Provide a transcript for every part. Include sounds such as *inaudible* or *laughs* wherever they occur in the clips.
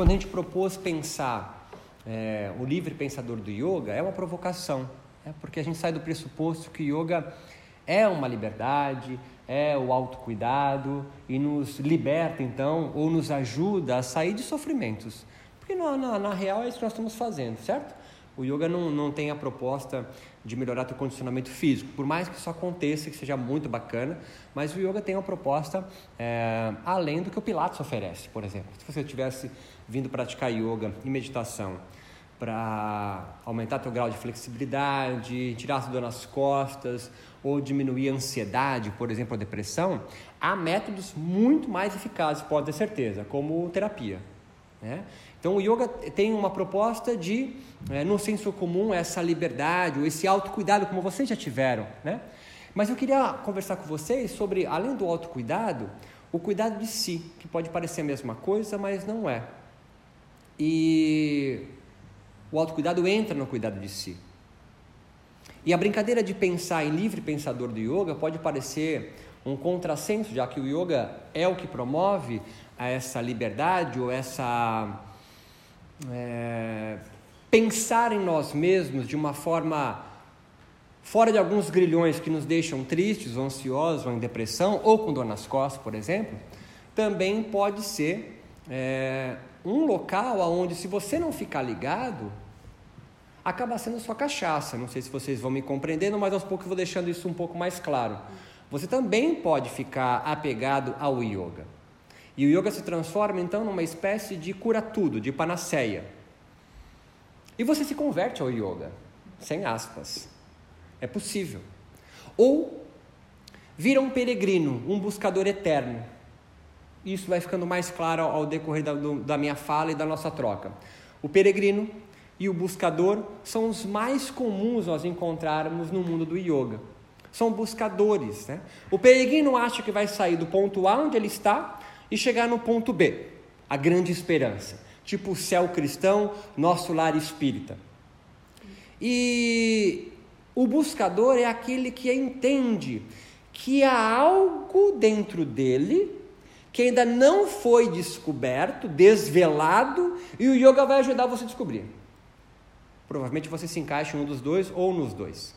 quando a gente propôs pensar é, o livre pensador do yoga, é uma provocação, é porque a gente sai do pressuposto que yoga é uma liberdade, é o autocuidado e nos liberta então, ou nos ajuda a sair de sofrimentos. Porque na, na, na real é isso que nós estamos fazendo, certo? O yoga não, não tem a proposta de melhorar teu condicionamento físico, por mais que isso aconteça, que seja muito bacana, mas o yoga tem uma proposta é, além do que o Pilates oferece, por exemplo. Se você tivesse vindo praticar yoga e meditação para aumentar teu grau de flexibilidade, tirar a dor nas costas ou diminuir a ansiedade, por exemplo, a depressão, há métodos muito mais eficazes, pode ter certeza, como terapia. Né? Então o yoga tem uma proposta de, é, no senso comum, essa liberdade, ou esse autocuidado, como vocês já tiveram. Né? Mas eu queria conversar com vocês sobre, além do autocuidado, o cuidado de si, que pode parecer a mesma coisa, mas não é. E o autocuidado entra no cuidado de si. E a brincadeira de pensar em livre pensador do yoga pode parecer um contrassenso, já que o yoga é o que promove essa liberdade ou essa. É, pensar em nós mesmos de uma forma fora de alguns grilhões que nos deixam tristes, ou ansiosos, ou em depressão, ou com dor nas costas, por exemplo, também pode ser é, um local onde, se você não ficar ligado, acaba sendo sua cachaça. Não sei se vocês vão me compreendendo, mas aos poucos vou deixando isso um pouco mais claro. Você também pode ficar apegado ao yoga. E o yoga se transforma então numa espécie de cura-tudo, de panaceia. E você se converte ao yoga, sem aspas. É possível. Ou vira um peregrino, um buscador eterno. Isso vai ficando mais claro ao decorrer da, do, da minha fala e da nossa troca. O peregrino e o buscador são os mais comuns nós encontrarmos no mundo do yoga. São buscadores. Né? O peregrino acha que vai sair do ponto A, onde ele está, e chegar no ponto B, a grande esperança, tipo céu cristão, nosso lar espírita. E o buscador é aquele que entende que há algo dentro dele que ainda não foi descoberto, desvelado, e o yoga vai ajudar você a descobrir. Provavelmente você se encaixa em um dos dois ou nos dois.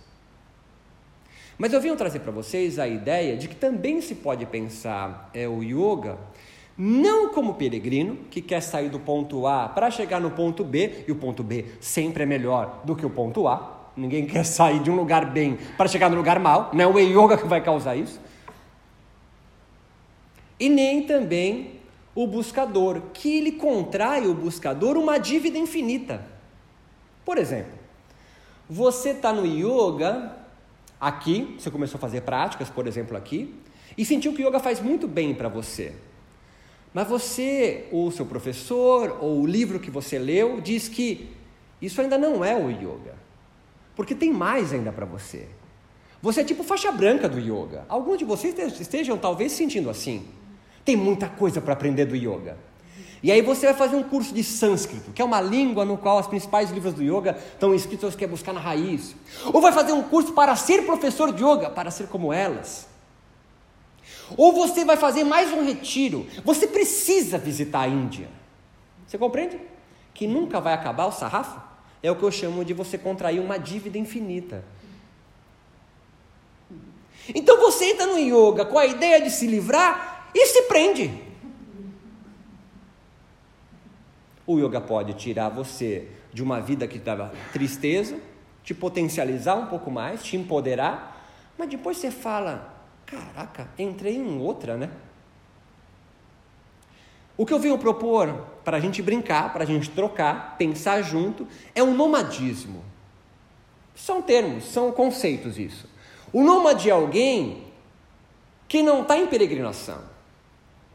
Mas eu vim trazer para vocês a ideia de que também se pode pensar é, o yoga não como peregrino que quer sair do ponto A para chegar no ponto B, e o ponto B sempre é melhor do que o ponto A. Ninguém *laughs* quer sair de um lugar bem para chegar no lugar mal, não é o yoga que vai causar isso. E nem também o buscador, que ele contrai o buscador uma dívida infinita. Por exemplo, você está no yoga, aqui, você começou a fazer práticas, por exemplo, aqui, e sentiu que o yoga faz muito bem para você. Mas você, ou seu professor, ou o livro que você leu, diz que isso ainda não é o yoga. Porque tem mais ainda para você. Você é tipo faixa branca do yoga. Alguns de vocês estejam talvez sentindo assim. Tem muita coisa para aprender do yoga. E aí você vai fazer um curso de sânscrito, que é uma língua no qual os principais livros do yoga estão escritos, você quer buscar na raiz. Ou vai fazer um curso para ser professor de yoga, para ser como elas. Ou você vai fazer mais um retiro. Você precisa visitar a Índia. Você compreende? Que nunca vai acabar o sarrafo? É o que eu chamo de você contrair uma dívida infinita. Então você entra no yoga com a ideia de se livrar e se prende. O yoga pode tirar você de uma vida que dava tristeza, te potencializar um pouco mais, te empoderar, mas depois você fala: Caraca, entrei em outra, né? O que eu venho propor para a gente brincar, para a gente trocar, pensar junto, é um nomadismo. São termos, são conceitos isso. O nômade é alguém que não está em peregrinação.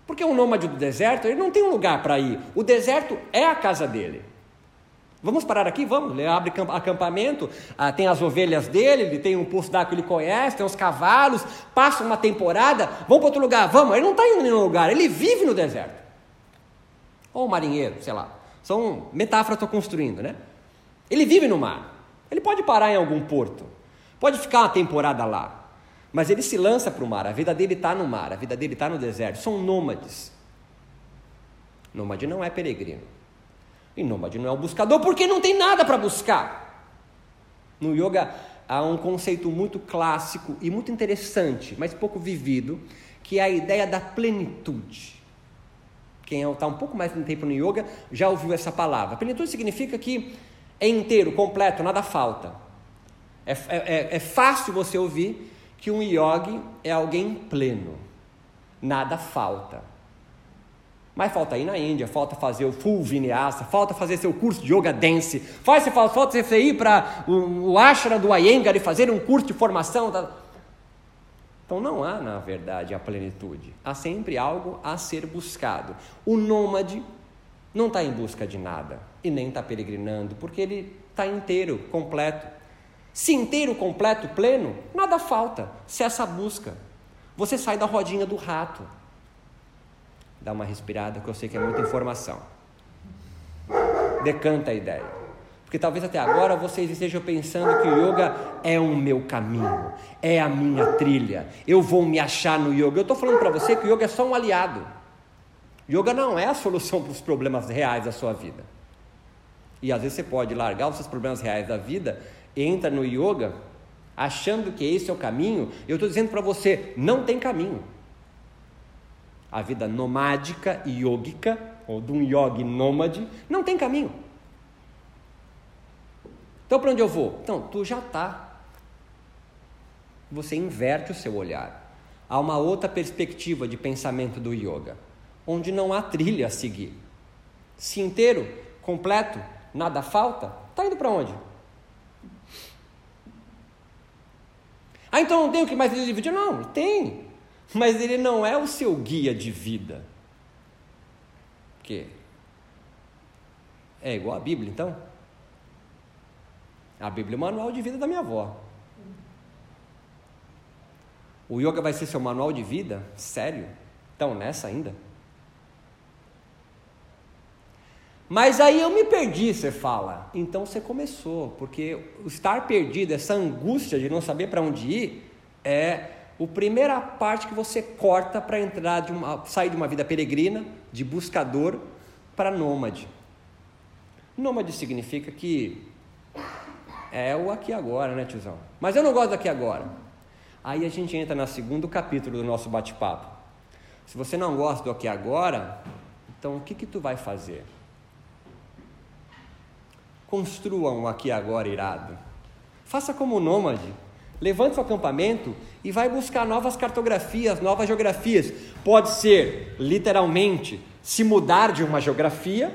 Porque o nômade do deserto, ele não tem um lugar para ir. O deserto é a casa dele. Vamos parar aqui? Vamos. Ele abre acampamento, ah, tem as ovelhas dele, ele tem um poço d'água que ele conhece, tem os cavalos, passa uma temporada, vamos para outro lugar, vamos. Ele não está indo em nenhum lugar, ele vive no deserto. Ou um marinheiro, sei lá. São metáforas que estou construindo, né? Ele vive no mar. Ele pode parar em algum porto, pode ficar uma temporada lá, mas ele se lança para o mar. A vida dele está no mar, a vida dele está no deserto. São nômades. Nômade não é peregrino. E nômade não é o buscador porque não tem nada para buscar. No yoga há um conceito muito clássico e muito interessante, mas pouco vivido, que é a ideia da plenitude. Quem está um pouco mais de tempo no yoga já ouviu essa palavra. Plenitude significa que é inteiro, completo, nada falta. É, é, é fácil você ouvir que um yogi é alguém pleno, nada falta. Mas falta ir na Índia, falta fazer o full vinyasa, falta fazer seu curso de yoga dance, falta, falta você ir para o, o ashram do Iyengar e fazer um curso de formação. Tá? Então não há, na verdade, a plenitude. Há sempre algo a ser buscado. O nômade não está em busca de nada e nem está peregrinando, porque ele está inteiro, completo. Se inteiro, completo, pleno, nada falta. Se essa busca, você sai da rodinha do rato Dá uma respirada, que eu sei que é muita informação. Decanta a ideia. Porque talvez até agora vocês estejam pensando que o yoga é o meu caminho, é a minha trilha, eu vou me achar no yoga. Eu estou falando para você que o yoga é só um aliado. Yoga não é a solução para os problemas reais da sua vida. E às vezes você pode largar os seus problemas reais da vida, entra no yoga, achando que esse é o caminho. Eu estou dizendo para você: não tem caminho a vida nomádica e yógica, ou de um yogi nômade, não tem caminho. Então, para onde eu vou? Então, tu já está. Você inverte o seu olhar. Há uma outra perspectiva de pensamento do yoga, onde não há trilha a seguir. Se inteiro, completo, nada falta, está indo para onde? Ah, então não tem o que mais dividir? Não, tem mas ele não é o seu guia de vida. Que é igual a Bíblia, então? A Bíblia é o manual de vida da minha avó. O yoga vai ser seu manual de vida? Sério? Então, nessa ainda? Mas aí eu me perdi, você fala. Então você começou, porque estar perdido, essa angústia de não saber para onde ir, é a primeira parte que você corta para entrar de uma, sair de uma vida peregrina, de buscador, para nômade. Nômade significa que é o aqui agora, né, tiozão? Mas eu não gosto do aqui agora. Aí a gente entra no segundo capítulo do nosso bate-papo. Se você não gosta do aqui agora, então o que que tu vai fazer? Construa um aqui agora irado. Faça como nômade. Levante seu acampamento e vai buscar novas cartografias, novas geografias. Pode ser, literalmente, se mudar de uma geografia,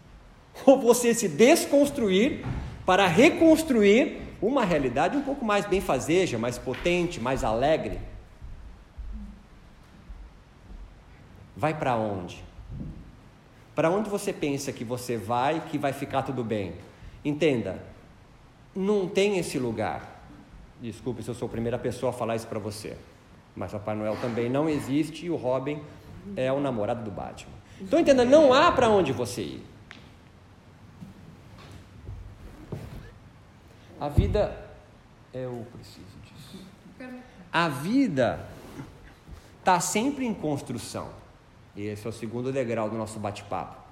*laughs* ou você se desconstruir para reconstruir uma realidade um pouco mais benfazeja, mais potente, mais alegre. Vai para onde? Para onde você pensa que você vai, que vai ficar tudo bem? Entenda, não tem esse lugar. Desculpe se eu sou a primeira pessoa a falar isso para você. Mas Papai Noel também não existe e o Robin é o namorado do Batman. Então entenda, não há para onde você ir. A vida. Eu preciso disso. A vida está sempre em construção. Esse é o segundo degrau do nosso bate-papo.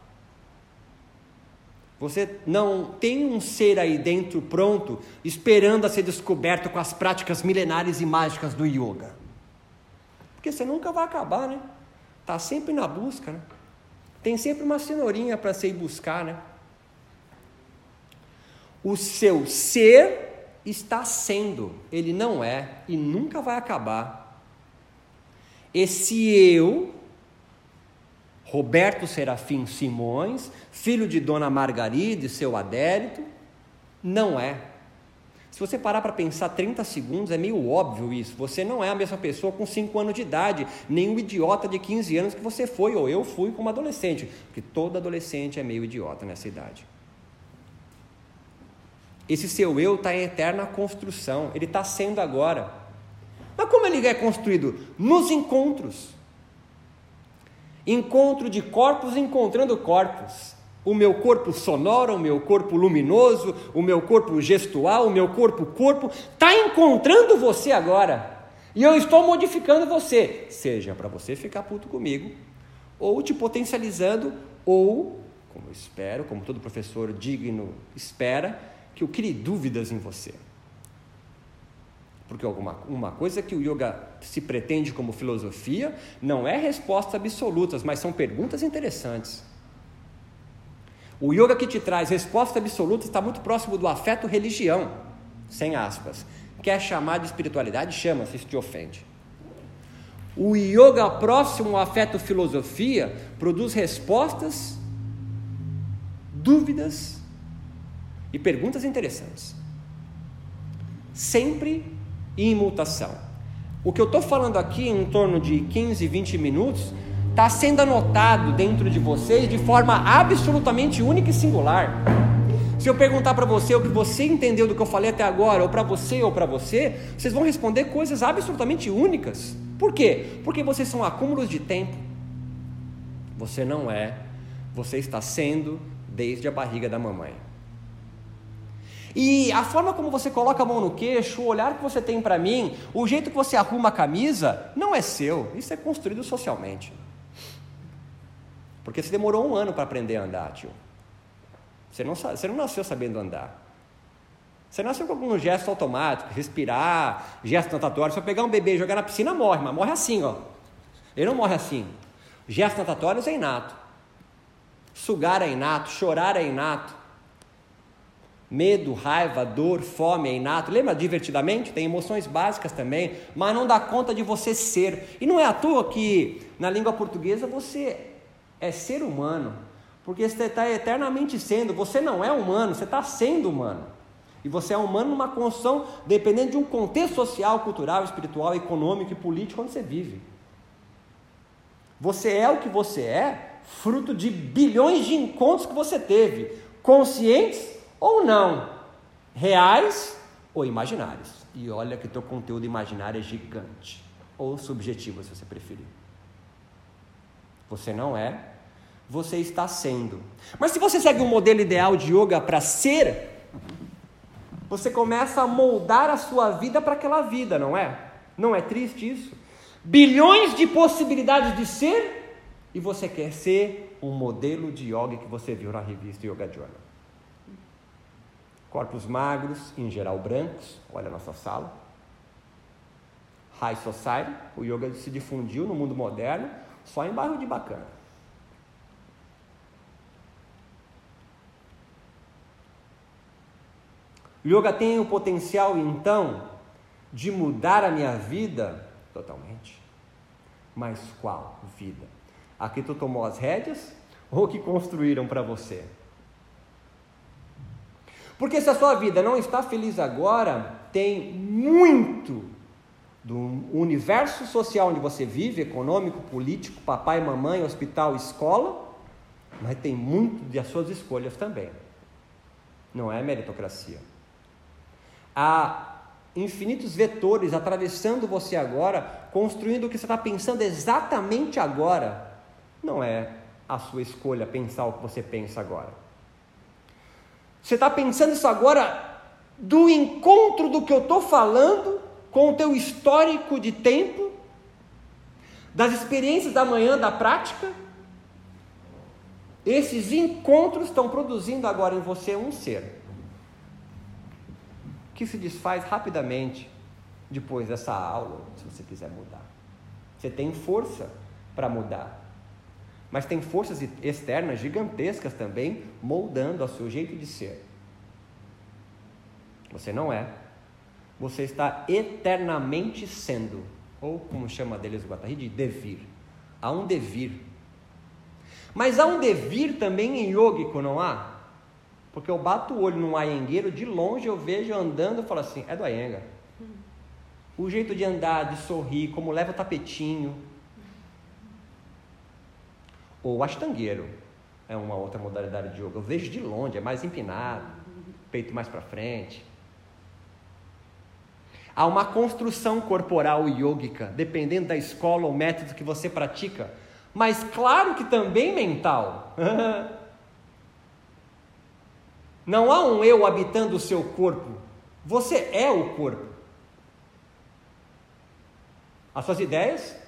Você não tem um ser aí dentro pronto, esperando a ser descoberto com as práticas milenares e mágicas do yoga. Porque você nunca vai acabar, né? Está sempre na busca, né? Tem sempre uma cenourinha para você ir buscar, né? O seu ser está sendo, ele não é e nunca vai acabar. Esse eu Roberto Serafim Simões, filho de Dona Margarida e seu adérito, não é. Se você parar para pensar 30 segundos, é meio óbvio isso. Você não é a mesma pessoa com 5 anos de idade, nem o idiota de 15 anos que você foi, ou eu fui como adolescente, porque todo adolescente é meio idiota nessa idade. Esse seu eu está em eterna construção, ele está sendo agora. Mas como ele é construído? Nos encontros. Encontro de corpos encontrando corpos. O meu corpo sonoro, o meu corpo luminoso, o meu corpo gestual, o meu corpo corpo, está encontrando você agora. E eu estou modificando você, seja para você ficar puto comigo, ou te potencializando, ou, como espero, como todo professor digno espera, que eu crie dúvidas em você. Porque alguma, uma coisa que o yoga se pretende como filosofia não é respostas absolutas, mas são perguntas interessantes. O yoga que te traz resposta absoluta está muito próximo do afeto religião, sem aspas. Quer chamar de espiritualidade? Chama, se isso te ofende. O yoga próximo ao afeto filosofia produz respostas, dúvidas e perguntas interessantes. Sempre em mutação. O que eu estou falando aqui, em torno de 15, 20 minutos, está sendo anotado dentro de vocês de forma absolutamente única e singular. Se eu perguntar para você o que você entendeu do que eu falei até agora, ou para você ou para você, vocês vão responder coisas absolutamente únicas. Por quê? Porque vocês são acúmulos de tempo. Você não é, você está sendo desde a barriga da mamãe. E a forma como você coloca a mão no queixo, o olhar que você tem para mim, o jeito que você arruma a camisa, não é seu, isso é construído socialmente. Porque você demorou um ano para aprender a andar, tio. Você não, você não nasceu sabendo andar. Você nasceu com algum gesto automático, respirar, gesto natatório. Se eu pegar um bebê e jogar na piscina, morre, mas morre assim, ó. Ele não morre assim. Gestos natatórios é inato. Sugar é inato, chorar é inato. Medo, raiva, dor, fome é inato. Lembra divertidamente? Tem emoções básicas também, mas não dá conta de você ser. E não é à toa que na língua portuguesa você é ser humano, porque você está eternamente sendo. Você não é humano, você está sendo humano. E você é humano numa construção dependendo de um contexto social, cultural, espiritual, econômico e político onde você vive. Você é o que você é, fruto de bilhões de encontros que você teve, conscientes ou não, reais ou imaginários. E olha que teu conteúdo imaginário é gigante, ou subjetivo, se você preferir. Você não é, você está sendo. Mas se você segue um modelo ideal de yoga para ser, você começa a moldar a sua vida para aquela vida, não é? Não é triste isso? Bilhões de possibilidades de ser e você quer ser um modelo de yoga que você viu na revista Yoga Journal. Corpos magros, em geral brancos, olha a nossa sala. High Society, o yoga se difundiu no mundo moderno só em bairro de bacana. O yoga tem o potencial, então, de mudar a minha vida totalmente. Mas qual vida? A tu tomou as rédeas ou que construíram para você? Porque se a sua vida não está feliz agora, tem muito do universo social onde você vive, econômico, político, papai, mamãe, hospital, escola, mas tem muito das suas escolhas também. Não é meritocracia. Há infinitos vetores atravessando você agora, construindo o que você está pensando exatamente agora. Não é a sua escolha pensar o que você pensa agora. Você está pensando isso agora do encontro do que eu estou falando com o teu histórico de tempo, das experiências da manhã, da prática. Esses encontros estão produzindo agora em você um ser que se desfaz rapidamente depois dessa aula, se você quiser mudar. Você tem força para mudar. Mas tem forças externas gigantescas também moldando o seu jeito de ser. Você não é. Você está eternamente sendo. Ou como chama deles o Guattari, de devir. Há um devir. Mas há um devir também em yogico, não há? Porque eu bato o olho num ayengueiro, de longe eu vejo andando e falo assim, é do ayenga. O jeito de andar, de sorrir, como leva o tapetinho. Ou astangueiro, é uma outra modalidade de yoga. Eu vejo de longe, é mais empinado, peito mais para frente. Há uma construção corporal yógica, dependendo da escola ou método que você pratica, mas claro que também mental. *laughs* Não há um eu habitando o seu corpo. Você é o corpo. As suas ideias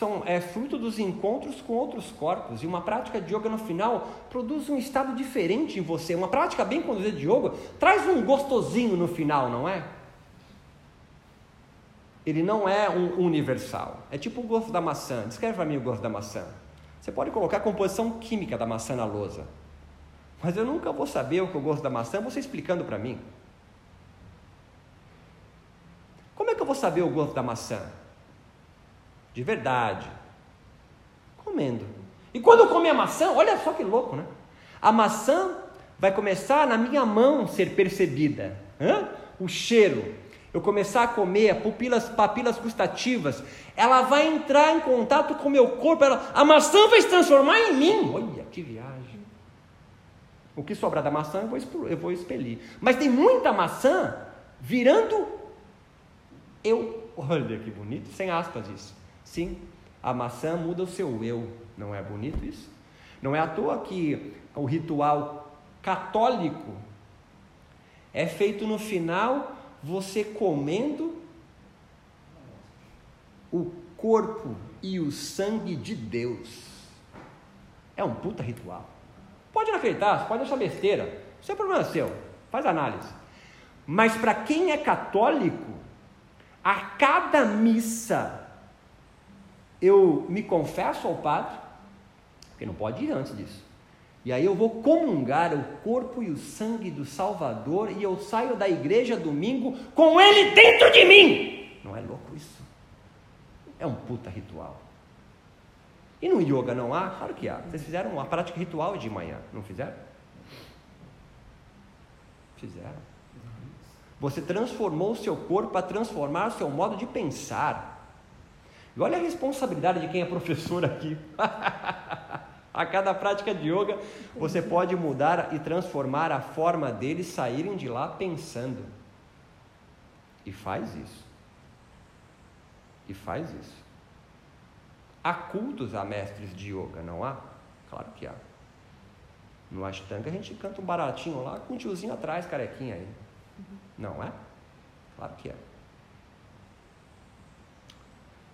são, é fruto dos encontros com outros corpos. E uma prática de yoga no final produz um estado diferente em você. Uma prática bem conduzida de yoga traz um gostosinho no final, não é? Ele não é um universal. É tipo o gosto da maçã. Descreve para mim o gosto da maçã. Você pode colocar a composição química da maçã na lousa. Mas eu nunca vou saber o que eu gosto da maçã, você explicando para mim. Como é que eu vou saber o gosto da maçã? De verdade. Comendo. E quando eu comer a maçã, olha só que louco, né? A maçã vai começar na minha mão ser percebida. Hã? O cheiro. Eu começar a comer, pupilas, papilas gustativas, ela vai entrar em contato com o meu corpo, ela, a maçã vai se transformar em mim. Olha que viagem. O que sobrar da maçã eu vou, eu vou expelir. Mas tem muita maçã virando eu. Olha que bonito, sem aspas isso. Sim, a maçã muda o seu eu. Não é bonito isso? Não é à toa que o ritual católico é feito no final você comendo o corpo e o sangue de Deus. É um puta ritual. Pode não acreditar, pode achar besteira. Isso é problema seu. Faz análise. Mas para quem é católico, a cada missa eu me confesso ao padre, porque não pode ir antes disso. E aí eu vou comungar o corpo e o sangue do Salvador e eu saio da igreja domingo com ele dentro de mim. Não é louco isso? É um puta ritual. E no yoga não há? Claro que há. Vocês fizeram uma prática ritual de manhã, não fizeram? Fizeram. Você transformou o seu corpo para transformar o seu modo de pensar. E olha a responsabilidade de quem é professor aqui. *laughs* a cada prática de yoga, você pode mudar e transformar a forma deles saírem de lá pensando. E faz isso. E faz isso. Há cultos a mestres de yoga, não há? Claro que há. No Ashtanga a gente canta um baratinho lá com um tiozinho atrás, carequinha aí. Não é? Claro que é.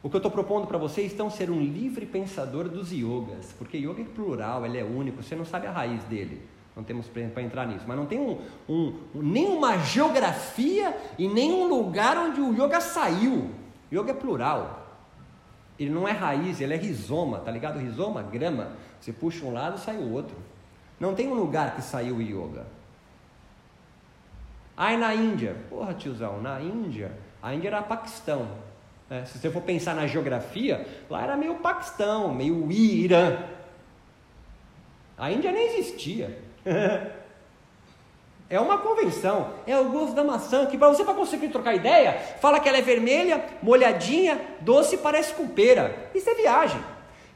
O que eu estou propondo para vocês então ser um livre pensador dos yogas, porque yoga é plural, ele é único, você não sabe a raiz dele. Não temos para entrar nisso, mas não tem um, um, nenhuma geografia e nenhum lugar onde o yoga saiu. Yoga é plural. Ele não é raiz, ele é rizoma, tá ligado? Rizoma, grama. Você puxa um lado, sai o outro. Não tem um lugar que saiu o yoga. Aí na Índia, porra tiozão, na Índia, a Índia era Paquistão. Né? Se você for pensar na geografia, lá era meio Paquistão, meio Irã. A Índia nem existia. *laughs* É uma convenção, é o gosto da maçã, que para você para conseguir trocar ideia, fala que ela é vermelha, molhadinha, doce, parece com pera. Isso é viagem.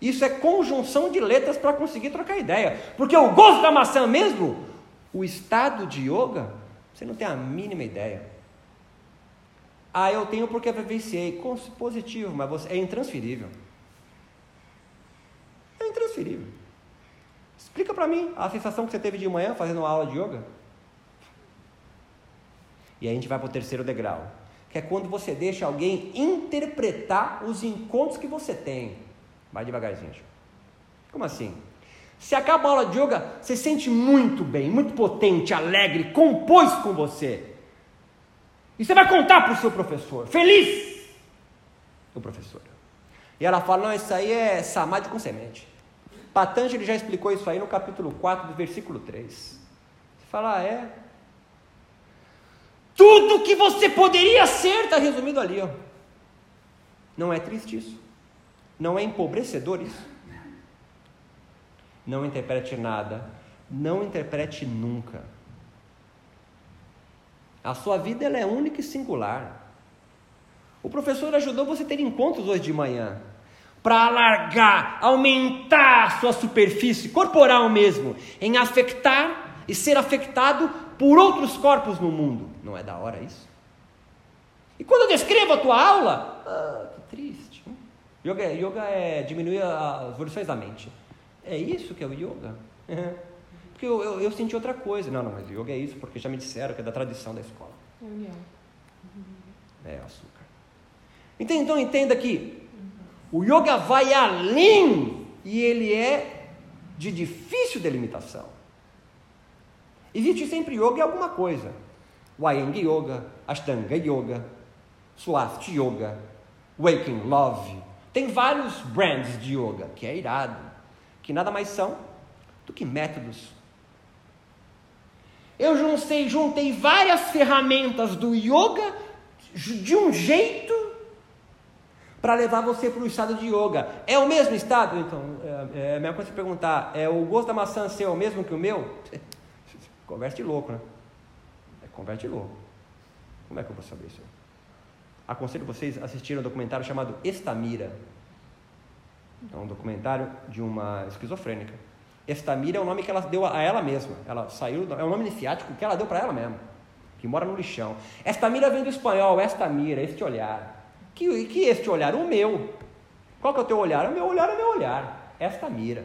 Isso é conjunção de letras para conseguir trocar ideia. Porque o gosto da maçã mesmo, o estado de yoga, você não tem a mínima ideia. Ah, eu tenho porque vivenciei. Positivo, mas você, é intransferível. É intransferível. Explica para mim a sensação que você teve de manhã fazendo uma aula de yoga. E aí a gente vai para o terceiro degrau, que é quando você deixa alguém interpretar os encontros que você tem. Vai devagarzinho. Como assim? Se acaba a aula de yoga, você sente muito bem, muito potente, alegre, compôs com você. E você vai contar para o seu professor, feliz, o professor. E ela fala: não, isso aí é samadhi com semente. Patanjali já explicou isso aí no capítulo 4, do versículo 3. Você fala: ah, é? Tudo que você poderia ser está resumido ali. Ó. Não é triste isso? Não é empobrecedor isso? Não interprete nada. Não interprete nunca. A sua vida ela é única e singular. O professor ajudou você a ter encontros hoje de manhã para alargar, aumentar a sua superfície corporal mesmo, em afetar e ser afetado por outros corpos no mundo. Não é da hora isso? E quando eu descrevo a tua aula, ah, que triste. Yoga, é, yoga é diminuir as evoluções da mente. É isso que é o yoga? *laughs* Porque eu, eu, eu, senti outra coisa. Não, não, mas yoga é isso porque já me disseram que é da tradição da escola. É união. É açúcar. Então, então entenda que O yoga vai além e ele é de difícil delimitação. Existe sempre yoga em alguma coisa. Wayang Yoga, Ashtanga Yoga, Swast Yoga, Waking Love. Tem vários brands de yoga, que é irado, que nada mais são do que métodos. Eu juntei, juntei várias ferramentas do yoga de um jeito para levar você para o estado de yoga. É o mesmo estado? Então, é, é a mesma coisa perguntar: é o gosto da maçã seu o mesmo que o meu? *laughs* Converte louco, né? É, converte louco. Como é que eu vou saber isso? Aconselho vocês a assistirem um documentário chamado Estamira. É um documentário de uma esquizofrênica. Estamira é o nome que ela deu a ela mesma. Ela saiu, é o nome iniciático que ela deu para ela mesma, que mora no lixão. Estamira vem do espanhol, Estamira, este olhar. Que, que este olhar? O meu. Qual que é o teu olhar? O meu olhar é meu olhar. Esta mira.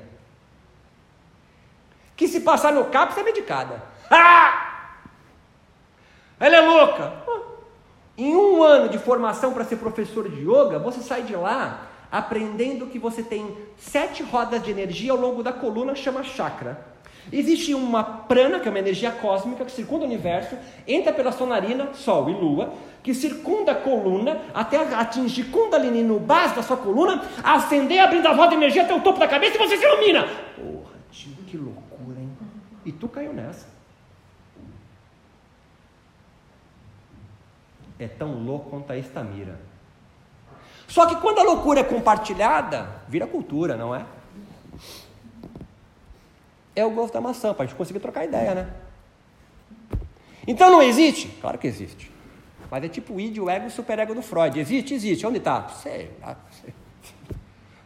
Que se passar no CAPS é medicada. Ah! Ela é louca. Em um ano de formação para ser professor de yoga, você sai de lá aprendendo que você tem sete rodas de energia ao longo da coluna, chama chakra. Existe uma prana, que é uma energia cósmica que circunda o universo, entra pela sua narina, Sol e Lua, que circunda a coluna até atingir Kundalini no base da sua coluna, acender, abrindo a roda de energia até o topo da cabeça e você se ilumina. Porra, tio, que loucura, hein? E tu caiu nessa. É tão louco quanto a estamira. Só que quando a loucura é compartilhada, vira cultura, não é? é o gosto da maçã, para a gente conseguir trocar ideia, né? Então não existe? Claro que existe. Mas é tipo o id, o ego e o superego do Freud. Existe? Existe. Onde está? Sei.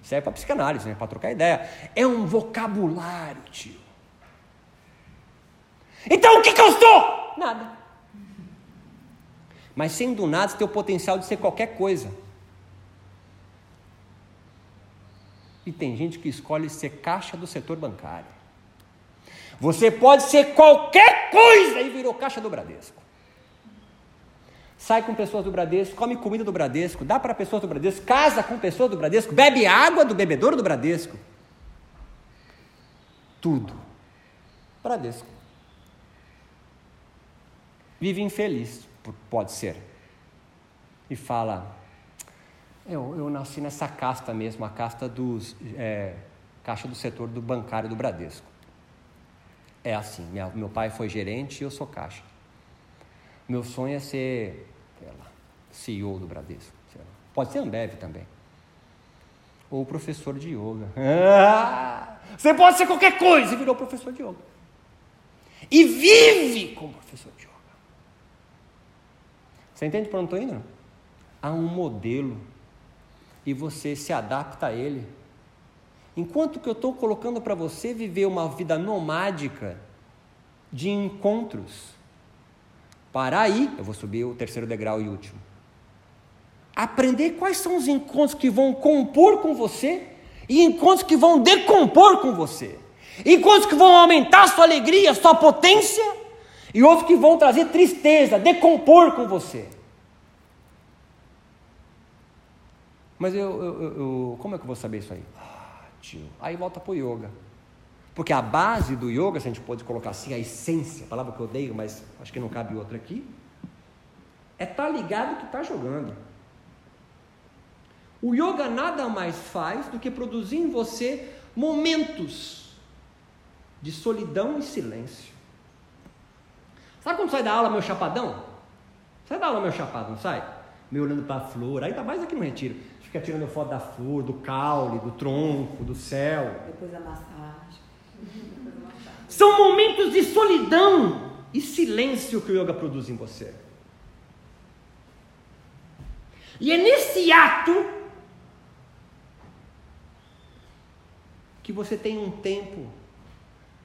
Serve para psicanálise, né? para trocar ideia. É um vocabulário, tio. Então o que, que eu sou? Nada. Mas sendo nada, você tem o potencial de ser qualquer coisa. E tem gente que escolhe ser caixa do setor bancário. Você pode ser qualquer coisa e virou caixa do Bradesco. Sai com pessoas do Bradesco, come comida do Bradesco, dá para pessoas do Bradesco, casa com pessoas do Bradesco, bebe água do bebedouro do Bradesco. Tudo. Bradesco. Vive infeliz, pode ser. E fala: eu, eu nasci nessa casta mesmo, a casta dos. É, caixa do setor do bancário do Bradesco. É assim, minha, meu pai foi gerente e eu sou caixa. Meu sonho é ser, lá, CEO do Bradesco. Pode ser Ambev também. Ou professor de yoga. Ah, *laughs* você pode ser qualquer coisa e virou professor de yoga. E vive como professor de yoga. Você entende para onde estou indo? Há um modelo e você se adapta a ele Enquanto que eu estou colocando para você viver uma vida nomádica de encontros. Para aí, eu vou subir o terceiro degrau e último. Aprender quais são os encontros que vão compor com você e encontros que vão decompor com você. Encontros que vão aumentar sua alegria, sua potência, e outros que vão trazer tristeza, decompor com você. Mas eu, eu, eu, como é que eu vou saber isso aí? tio. Aí volta para o yoga. Porque a base do yoga, se a gente pode colocar assim, a essência, palavra que eu odeio, mas acho que não cabe outra aqui, é estar tá ligado que está jogando. O yoga nada mais faz do que produzir em você momentos de solidão e silêncio. Sabe quando sai da aula meu chapadão? Sai da aula meu chapado, não sai? Me olhando para a flor, ainda mais aqui no retiro fica tirando foto da flor, do caule, do tronco, do céu. Depois da massagem. *laughs* São momentos de solidão e silêncio que o yoga produz em você. E é nesse ato que você tem um tempo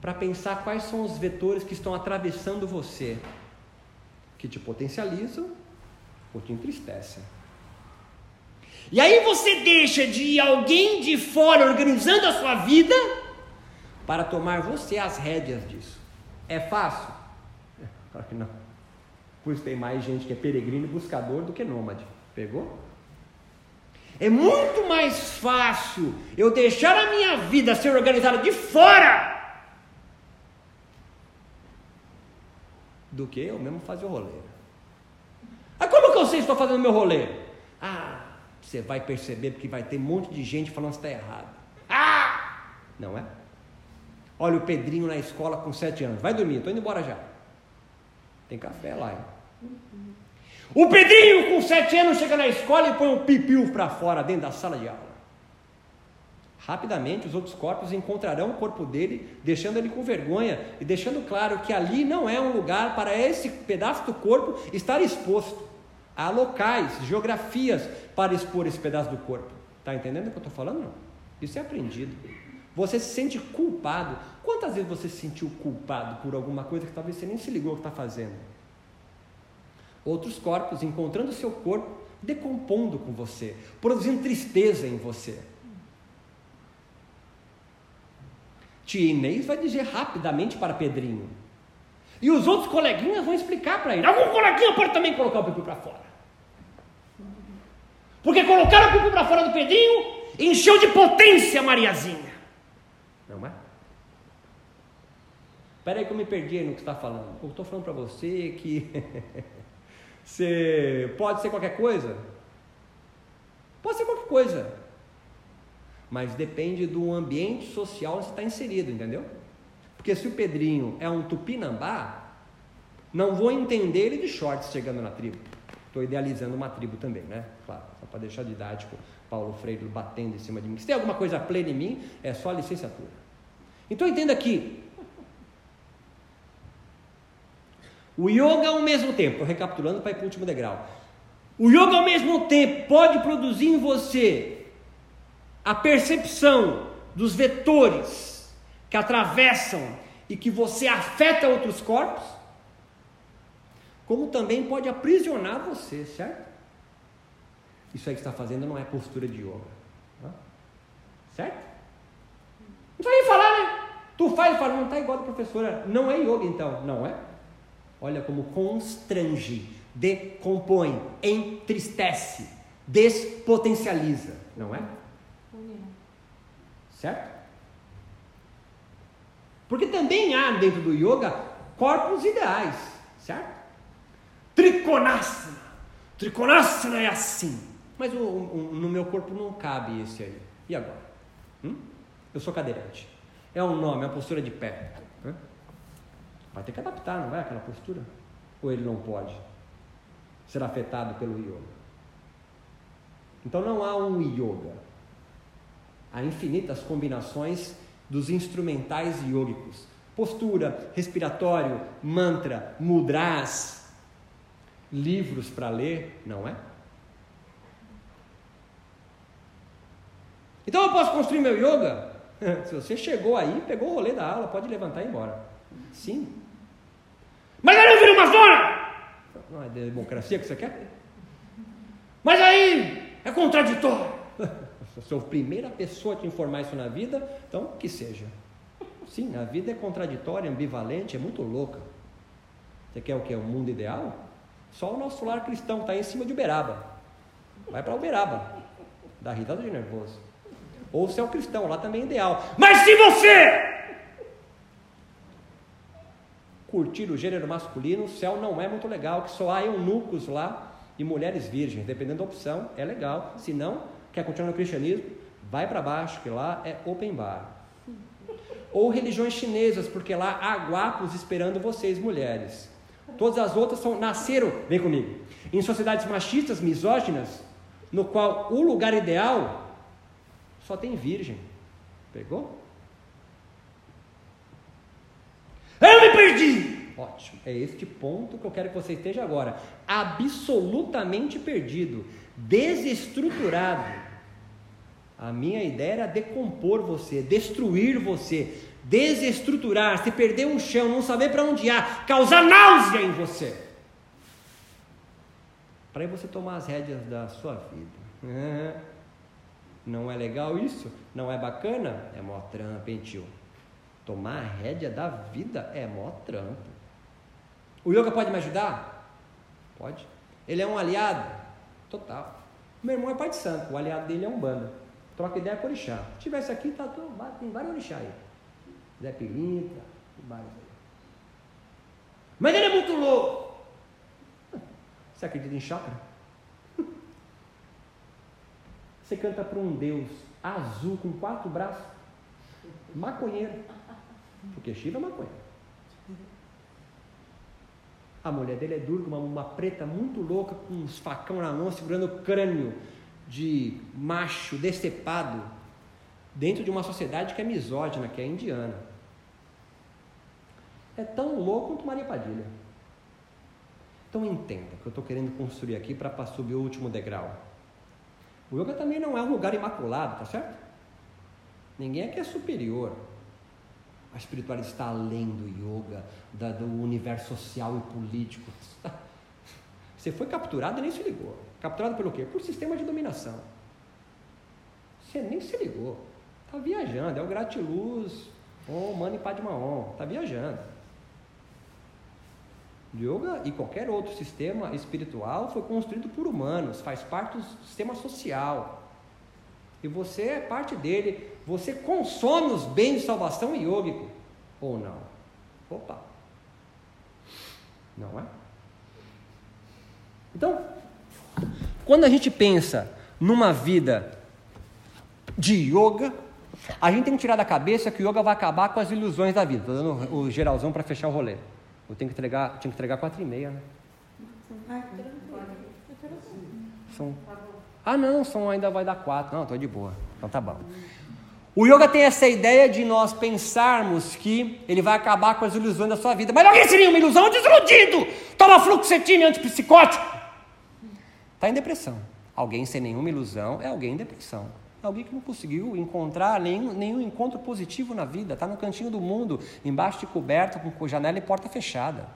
para pensar quais são os vetores que estão atravessando você, que te potencializam ou te entristecem. E aí você deixa de alguém de fora organizando a sua vida para tomar você as rédeas disso. É fácil? É, claro que não. Por isso tem mais gente que é peregrino e buscador do que nômade. Pegou? É muito mais fácil eu deixar a minha vida ser organizada de fora do que eu mesmo fazer o rolê. Ah, como que eu sei se estou fazendo meu rolê? Ah, você vai perceber porque vai ter um monte de gente falando que está errado. Ah! Não é? Olha o Pedrinho na escola com sete anos. Vai dormir, estou indo embora já. Tem café lá, hein? O Pedrinho com sete anos chega na escola e põe um pipiu para fora dentro da sala de aula. Rapidamente os outros corpos encontrarão o corpo dele, deixando ele com vergonha e deixando claro que ali não é um lugar para esse pedaço do corpo estar exposto. Há locais, geografias para expor esse pedaço do corpo. Está entendendo o que eu estou falando? Isso é aprendido. Você se sente culpado. Quantas vezes você se sentiu culpado por alguma coisa que talvez você nem se ligou que está fazendo? Outros corpos encontrando o seu corpo, decompondo com você, produzindo tristeza em você. Tia Inês vai dizer rapidamente para Pedrinho. E os outros coleguinhas vão explicar para ele. Algum coleguinha pode também colocar o pipi para fora. Porque colocaram o pipi para fora do Pedrinho, encheu de potência a Mariazinha. Não é? Espera aí que eu me perdi no que está falando. Eu estou falando para você que *laughs* você pode ser qualquer coisa. Pode ser qualquer coisa mas depende do ambiente social onde você está inserido, entendeu? Porque se o Pedrinho é um tupinambá, não vou entender ele de shorts chegando na tribo. Estou idealizando uma tribo também, né? Claro, só para deixar didático, Paulo Freire batendo em cima de mim. Se tem alguma coisa plena em mim, é só a licenciatura. Então entenda aqui. O yoga ao mesmo tempo, estou recapitulando para ir para o último degrau. O yoga ao mesmo tempo pode produzir em você a percepção dos vetores que atravessam e que você afeta outros corpos, como também pode aprisionar você, certo? Isso aí que está fazendo não é postura de yoga, tá? certo? Não precisa falar, né? Tu faz e fala, não está igual a professora, não é yoga então, não é? Olha como constrange, decompõe, entristece, despotencializa, não é? Certo? Porque também há dentro do yoga corpos ideais, certo? Trikonasana. Trikonasana é assim. Mas o, o, no meu corpo não cabe esse aí. E agora? Hum? Eu sou cadeirante. É um nome, é uma postura de pé. Vai ter que adaptar, não vai aquela postura? Ou ele não pode ser afetado pelo yoga? Então não há um yoga há infinitas combinações dos instrumentais yogicos. Postura, respiratório, mantra, mudras, livros para ler, não é? Então eu posso construir meu yoga? *laughs* Se você chegou aí, pegou o rolê da aula, pode levantar e ir embora. Sim. Mas aí eu viro uma zona! Não é democracia que você quer? Mas aí é contraditório. *laughs* Eu sou a primeira pessoa a te informar isso na vida, então que seja. Sim, a vida é contraditória, ambivalente, é muito louca. Você quer o que? O mundo ideal? Só o nosso lar cristão está em cima de Uberaba. Vai para Uberaba. Dá risada de nervoso. Ou se é o cristão, lá também é ideal. Mas se você curtir o gênero masculino, o céu não é muito legal, que só há eunucos lá e mulheres virgens. Dependendo da opção, é legal. Se não, Quer continuar no cristianismo? Vai para baixo, que lá é open bar. Ou religiões chinesas, porque lá há guapos esperando vocês, mulheres. Todas as outras são, nasceram, vem comigo, em sociedades machistas, misóginas, no qual o lugar ideal só tem virgem. Pegou? Eu me perdi! Ótimo, é este ponto que eu quero que você esteja agora. Absolutamente perdido, desestruturado a minha ideia era decompor você, destruir você, desestruturar, se perder um chão, não saber para onde há, causar náusea em você. Para aí você tomar as rédeas da sua vida. Não é legal isso? Não é bacana? É mó trampo, hein, tio? Tomar a rédea da vida é mó trampo. O yoga pode me ajudar? Pode. Ele é um aliado? Total. Meu irmão é pai de santo, o aliado dele é um banda. Troca ideia com orixá. Se tivesse aqui, tá, tem vários orixá aí. Zé Pilintra, vários aí. Mas ele é muito louco. Você acredita em chakra? *laughs* Você canta para um Deus azul com quatro braços, maconheiro. Porque Shiva é maconheiro. A mulher dele é Durga, uma, uma preta muito louca, com uns facão na mão, segurando o crânio de macho decepado, dentro de uma sociedade que é misógina, que é indiana. É tão louco quanto Maria Padilha. Então entenda que eu estou querendo construir aqui para subir o último degrau. O yoga também não é um lugar imaculado, tá certo? Ninguém aqui é superior. A espiritualidade está além do yoga, da, do universo social e político. *laughs* Você foi capturado e nem se ligou. Capturado pelo quê? Por sistema de dominação. Você nem se ligou. Está viajando. É o gratiluz. Oh, Mani Padma. Está viajando. Yoga e qualquer outro sistema espiritual foi construído por humanos, faz parte do sistema social. E você é parte dele. Você consome os bens de salvação iógico ou não? Opa! Não é? Então, quando a gente pensa numa vida de yoga, a gente tem que tirar da cabeça que o yoga vai acabar com as ilusões da vida. Estou dando o geralzão para fechar o rolê. Eu tenho que entregar, tinha que entregar quatro e meia, né? São... Ah, não, são, ainda vai dar quatro. Não, estou de boa. Então tá bom. O yoga tem essa ideia de nós pensarmos que ele vai acabar com as ilusões da sua vida. Mas alguém seria uma ilusão? Desiludido! Toma fluoxetina antipsicótico! Está em depressão. Alguém sem nenhuma ilusão é alguém em depressão. Alguém que não conseguiu encontrar nenhum, nenhum encontro positivo na vida. Está no cantinho do mundo, embaixo de coberta, com janela e porta fechada.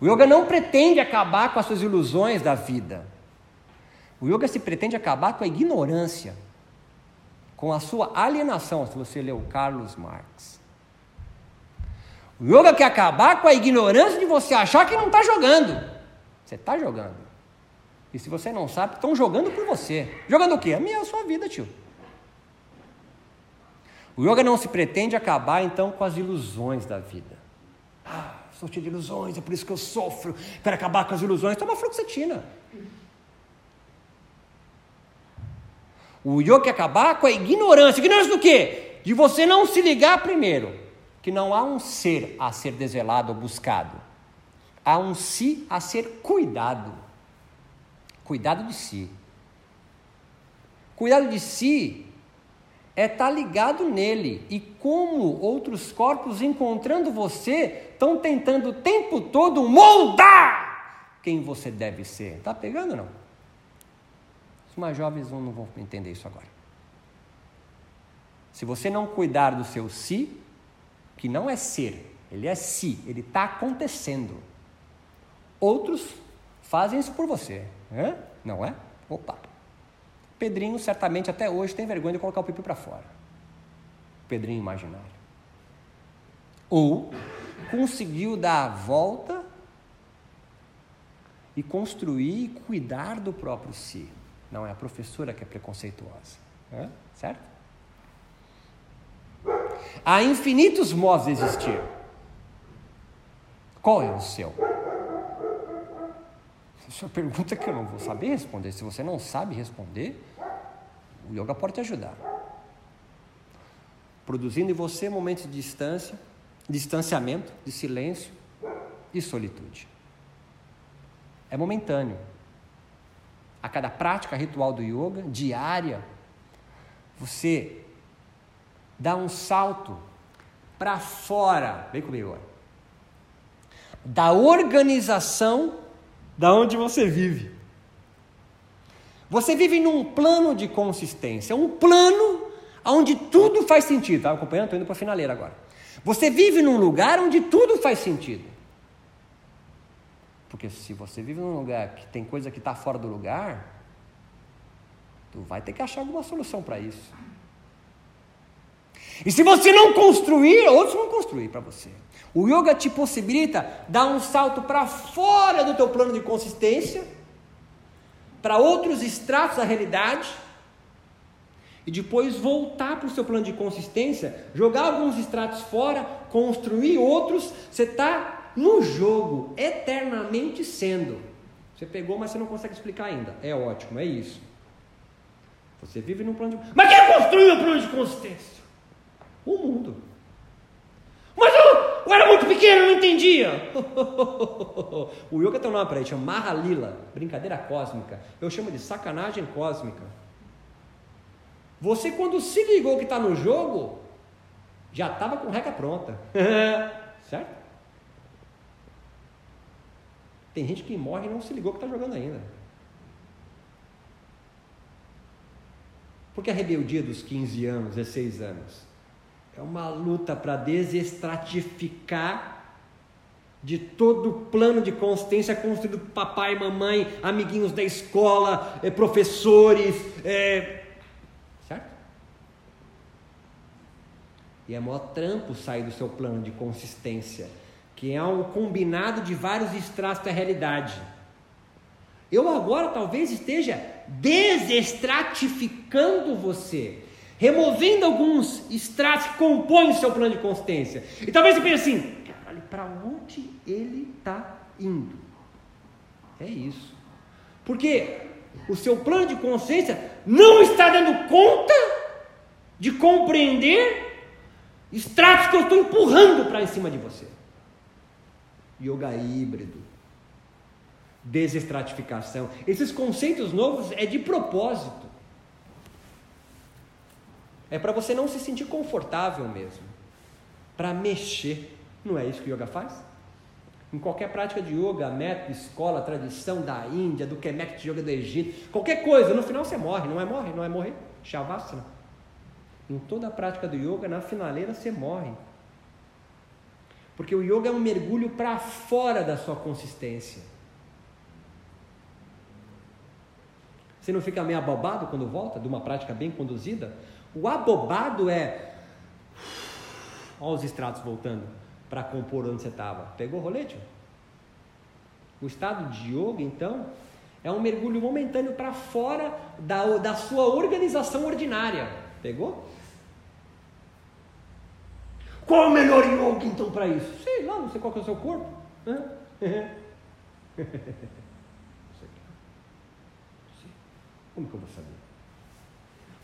O yoga não pretende acabar com as suas ilusões da vida. O yoga se pretende acabar com a ignorância, com a sua alienação, se você leu Carlos Marx. O yoga quer acabar com a ignorância de você achar que não está jogando. Você está jogando. E se você não sabe, estão jogando por você. Jogando o quê? A minha, a sua vida, tio. O yoga não se pretende acabar então com as ilusões da vida. Ah, sou cheio de ilusões, é por isso que eu sofro. Quero acabar com as ilusões. Toma fluoxetina. O yoga quer acabar com a ignorância. Ignorância do quê? De você não se ligar primeiro que não há um ser a ser desvelado ou buscado. Há um si a ser cuidado. Cuidado de si. Cuidado de si é estar tá ligado nele. E como outros corpos, encontrando você, estão tentando o tempo todo moldar quem você deve ser. Está pegando não? mais jovens não vão entender isso agora. Se você não cuidar do seu si, que não é ser, ele é si, ele está acontecendo. Outros fazem isso por você, Hã? não é? Opa! Pedrinho certamente até hoje tem vergonha de colocar o pipi para fora. Pedrinho imaginário. Ou conseguiu dar a volta e construir e cuidar do próprio si. Não é a professora que é preconceituosa. É? Certo? Há infinitos modos de existir. Qual é o seu? Essa é uma pergunta que eu não vou saber responder. Se você não sabe responder, o yoga pode te ajudar. Produzindo em você momentos de distância, distanciamento, de silêncio e solitude. É momentâneo a cada prática ritual do yoga, diária, você dá um salto para fora, vem comigo agora, da organização da onde você vive. Você vive num plano de consistência, um plano onde tudo faz sentido. Estava acompanhando? Estou indo para a finaleira agora. Você vive num lugar onde tudo faz sentido. Porque se você vive num lugar que tem coisa que está fora do lugar, tu vai ter que achar alguma solução para isso. E se você não construir, outros vão construir para você. O yoga te possibilita dar um salto para fora do teu plano de consistência, para outros estratos da realidade e depois voltar para o seu plano de consistência, jogar alguns estratos fora, construir outros. Você está no jogo, eternamente sendo. Você pegou, mas você não consegue explicar ainda. É ótimo, é isso. Você vive num plano de. Mas quem construiu o plano de consistência? O mundo. Mas eu, eu era muito pequeno, não entendia. *laughs* o yoga tem um nome para ele, chama Mahalila, brincadeira cósmica. Eu chamo de sacanagem cósmica. Você, quando se ligou que está no jogo, já estava com regra pronta. *laughs* certo? Tem gente que morre e não se ligou que está jogando ainda. Porque a rebeldia dos 15 anos, 16 anos, é uma luta para desestratificar de todo o plano de consistência construído por papai, mamãe, amiguinhos da escola, eh, professores, é... certo? E é maior trampo sair do seu plano de consistência, que é um combinado de vários estratos da realidade. Eu agora talvez esteja desestratificando você, removendo alguns estratos que compõem o seu plano de consistência. E talvez você pense assim: para onde ele está indo? É isso. Porque o seu plano de consciência não está dando conta de compreender estratos que eu estou empurrando para em cima de você. Yoga híbrido, desestratificação. Esses conceitos novos é de propósito. É para você não se sentir confortável mesmo. Para mexer. Não é isso que o yoga faz? Em qualquer prática de yoga, método, escola, tradição da Índia, do Kemek de yoga do Egito, qualquer coisa, no final você morre, não é morre, não é morrer. Shavasana. Em toda a prática do yoga, na finaleira você morre. Porque o yoga é um mergulho para fora da sua consistência. Você não fica meio abobado quando volta de uma prática bem conduzida? O abobado é. Olha os estratos voltando para compor onde você estava. Pegou o rolete? O estado de yoga, então, é um mergulho momentâneo para fora da, da sua organização ordinária. Pegou? Qual o melhor yoga então para isso? Sei lá, não sei qual é o seu corpo. *laughs* Como que eu vou saber?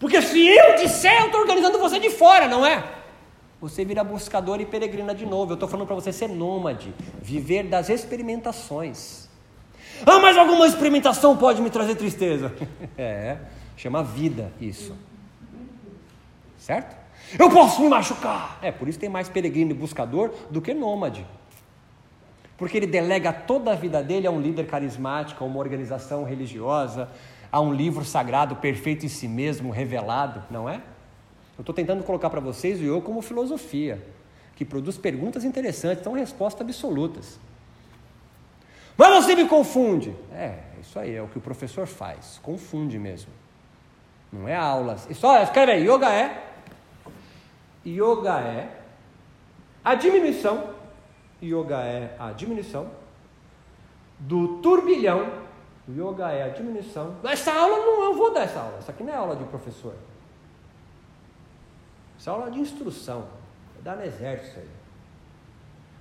Porque se eu disser, eu estou organizando você de fora, não é? Você vira buscador e peregrina de novo. Eu estou falando para você ser nômade, viver das experimentações. Ah, mas alguma experimentação pode me trazer tristeza. *laughs* é, chama vida isso. Certo? Eu posso me machucar. É, por isso tem mais peregrino e buscador do que nômade. Porque ele delega toda a vida dele a um líder carismático, a uma organização religiosa, a um livro sagrado perfeito em si mesmo, revelado, não é? Eu estou tentando colocar para vocês o eu como filosofia, que produz perguntas interessantes, então respostas absolutas. Mas você me confunde. É, isso aí, é o que o professor faz, confunde mesmo. Não é aulas. Só escreve aí, yoga é. Yoga é a diminuição. Yoga é a diminuição do turbilhão o yoga é a diminuição. Essa aula não, eu vou dar essa aula. Essa aqui não é aula de professor. Essa é aula de instrução. É dar no exército aí.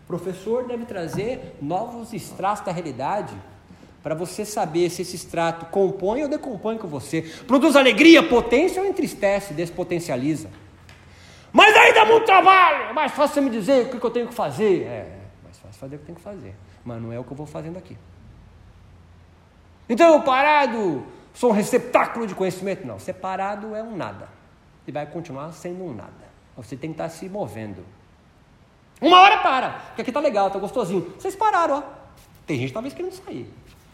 O professor deve trazer novos estratos da realidade para você saber se esse extrato compõe ou decompõe com você. Produz alegria, potência ou entristece, despotencializa. Mas aí dá muito trabalho. É mais fácil você me dizer o que eu tenho que fazer. É, mais fácil fazer o que tenho que fazer. Mas não é o que eu vou fazendo aqui. Então, parado, sou um receptáculo de conhecimento. Não, separado é um nada. E vai continuar sendo um nada. Você tem que estar se movendo. Uma hora para, porque aqui tá legal, tá gostosinho. Vocês pararam, ó. Tem gente talvez querendo sair.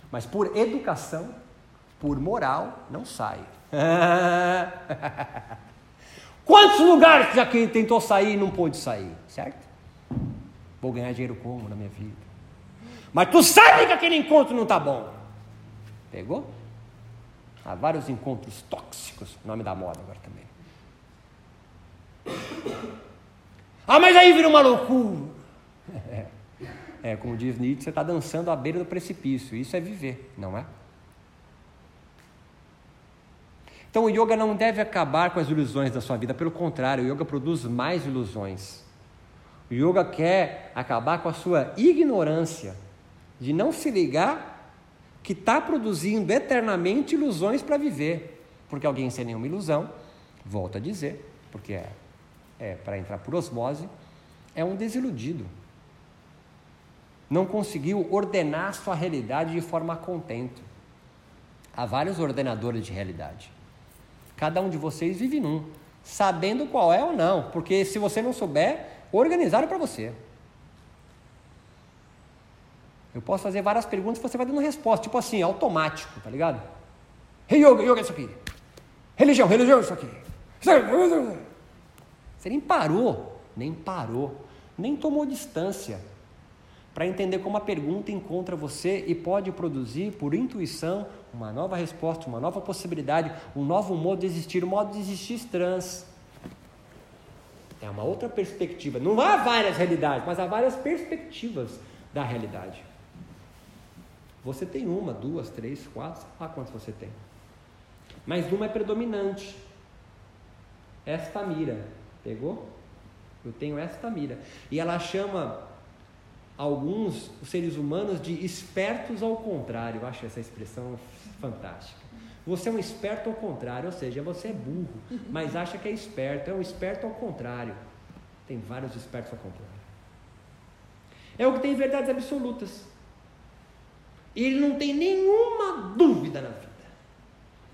Mas por educação, por moral, não sai. *laughs* Quantos lugares já que tentou sair e não pôde sair, certo? Vou ganhar dinheiro como na minha vida? Mas tu sabe que aquele encontro não tá bom. Pegou? Há vários encontros tóxicos, nome da moda agora também. Ah, mas aí vira uma loucura. É, *laughs* é como diz Nietzsche, você está dançando à beira do precipício. Isso é viver, não é? Então o yoga não deve acabar com as ilusões da sua vida, pelo contrário, o yoga produz mais ilusões. O yoga quer acabar com a sua ignorância de não se ligar que está produzindo eternamente ilusões para viver. Porque alguém sem nenhuma ilusão, volta a dizer, porque é, é para entrar por osmose, é um desiludido. Não conseguiu ordenar sua realidade de forma contente. Há vários ordenadores de realidade. Cada um de vocês vive num, sabendo qual é ou não, porque se você não souber, organizaram para você. Eu posso fazer várias perguntas e você vai dando resposta, tipo assim, automático, tá ligado? Hey, yoga, yoga isso aqui. Religião, religião isso aqui. Você nem parou, nem parou, nem tomou distância para entender como a pergunta encontra você e pode produzir, por intuição, uma nova resposta, uma nova possibilidade, um novo modo de existir, um modo de existir trans. É uma outra perspectiva. Não há várias realidades, mas há várias perspectivas da realidade. Você tem uma, duas, três, quatro, sei lá quantas você tem. Mas uma é predominante. Esta mira. Pegou? Eu tenho esta mira. E ela chama alguns seres humanos de espertos ao contrário. Eu acho essa expressão fantástica. Você é um esperto ao contrário, ou seja, você é burro, mas acha que é esperto. É um esperto ao contrário. Tem vários espertos ao contrário. É o que tem verdades absolutas. E ele não tem nenhuma dúvida na vida.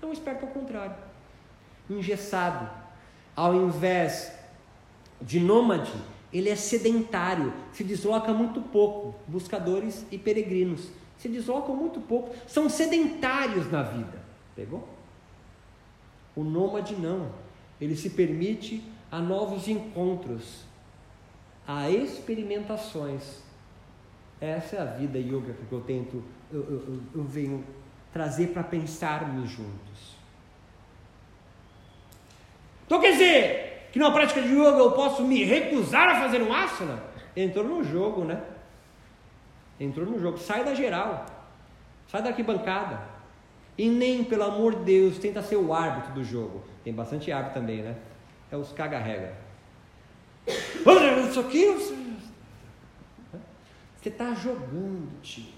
É um esperto ao contrário. Engessado. Ao invés de nômade, ele é sedentário, se desloca muito pouco. Buscadores e peregrinos se deslocam muito pouco, são sedentários na vida. Pegou? O nômade não. Ele se permite a novos encontros, a experimentações. Essa é a vida yoga que eu tento, eu, eu, eu venho trazer para pensarmos juntos. Então quer dizer que na prática de yoga eu posso me recusar a fazer um asana? Entrou no jogo, né? Entrou no jogo. Sai da geral. Sai da arquibancada. E nem, pelo amor de Deus, tenta ser o árbitro do jogo. Tem bastante árbitro também, né? É os caga-rega. Isso aqui. Você está jogando, tio.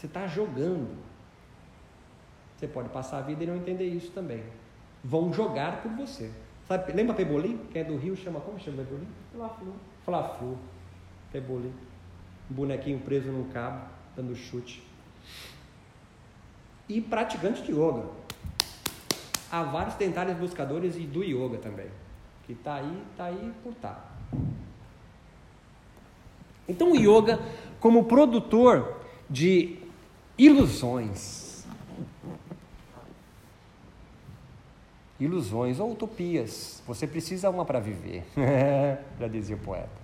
Você está jogando. Você pode passar a vida e não entender isso também. Vão jogar por você. Sabe, lembra Pebolim? Quem é do Rio chama como chama Pebolim? Fla-Flu. Fla-Flu. Pebolim. Um bonequinho preso num cabo, dando chute. E praticante de yoga. Há vários dentários buscadores e do yoga também. Que está aí, está aí por tá. Então o yoga, como produtor de ilusões, ilusões ou utopias, você precisa uma para viver, *laughs* já dizia o poeta.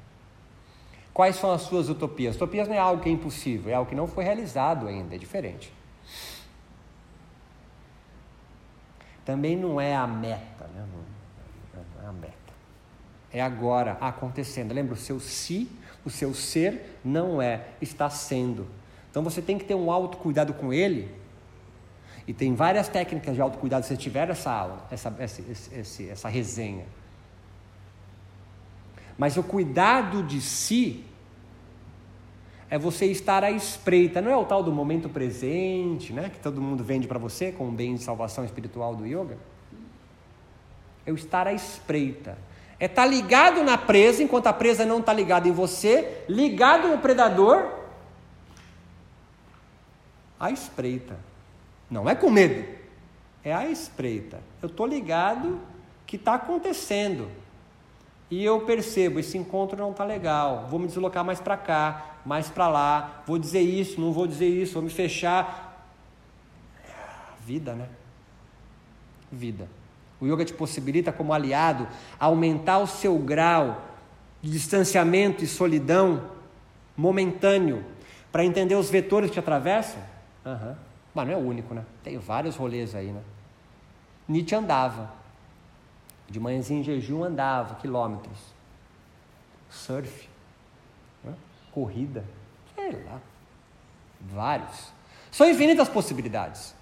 Quais são as suas utopias? Utopias não é algo que é impossível, é algo que não foi realizado ainda, é diferente. Também não é a meta, né? não é a meta. É agora acontecendo. Lembra, o seu si, o seu ser não é, está sendo. Então você tem que ter um autocuidado com ele. E tem várias técnicas de autocuidado se você tiver essa aula, essa, essa, essa, essa resenha. Mas o cuidado de si é você estar à espreita, não é o tal do momento presente, né, que todo mundo vende para você com o bem de salvação espiritual do yoga. É o estar à espreita. É estar tá ligado na presa, enquanto a presa não está ligada em você, ligado no predador, à espreita. Não é com medo, é à espreita. Eu estou ligado que está acontecendo e eu percebo, esse encontro não está legal, vou me deslocar mais para cá, mais para lá, vou dizer isso, não vou dizer isso, vou me fechar. Vida, né? Vida. O yoga te possibilita, como aliado, aumentar o seu grau de distanciamento e solidão momentâneo para entender os vetores que te atravessam. Uhum. Mas não é o único, né? Tem vários rolês aí, né? Nietzsche andava. De manhãzinha em jejum andava quilômetros. Surf, né? corrida, sei lá. Vários. São infinitas possibilidades.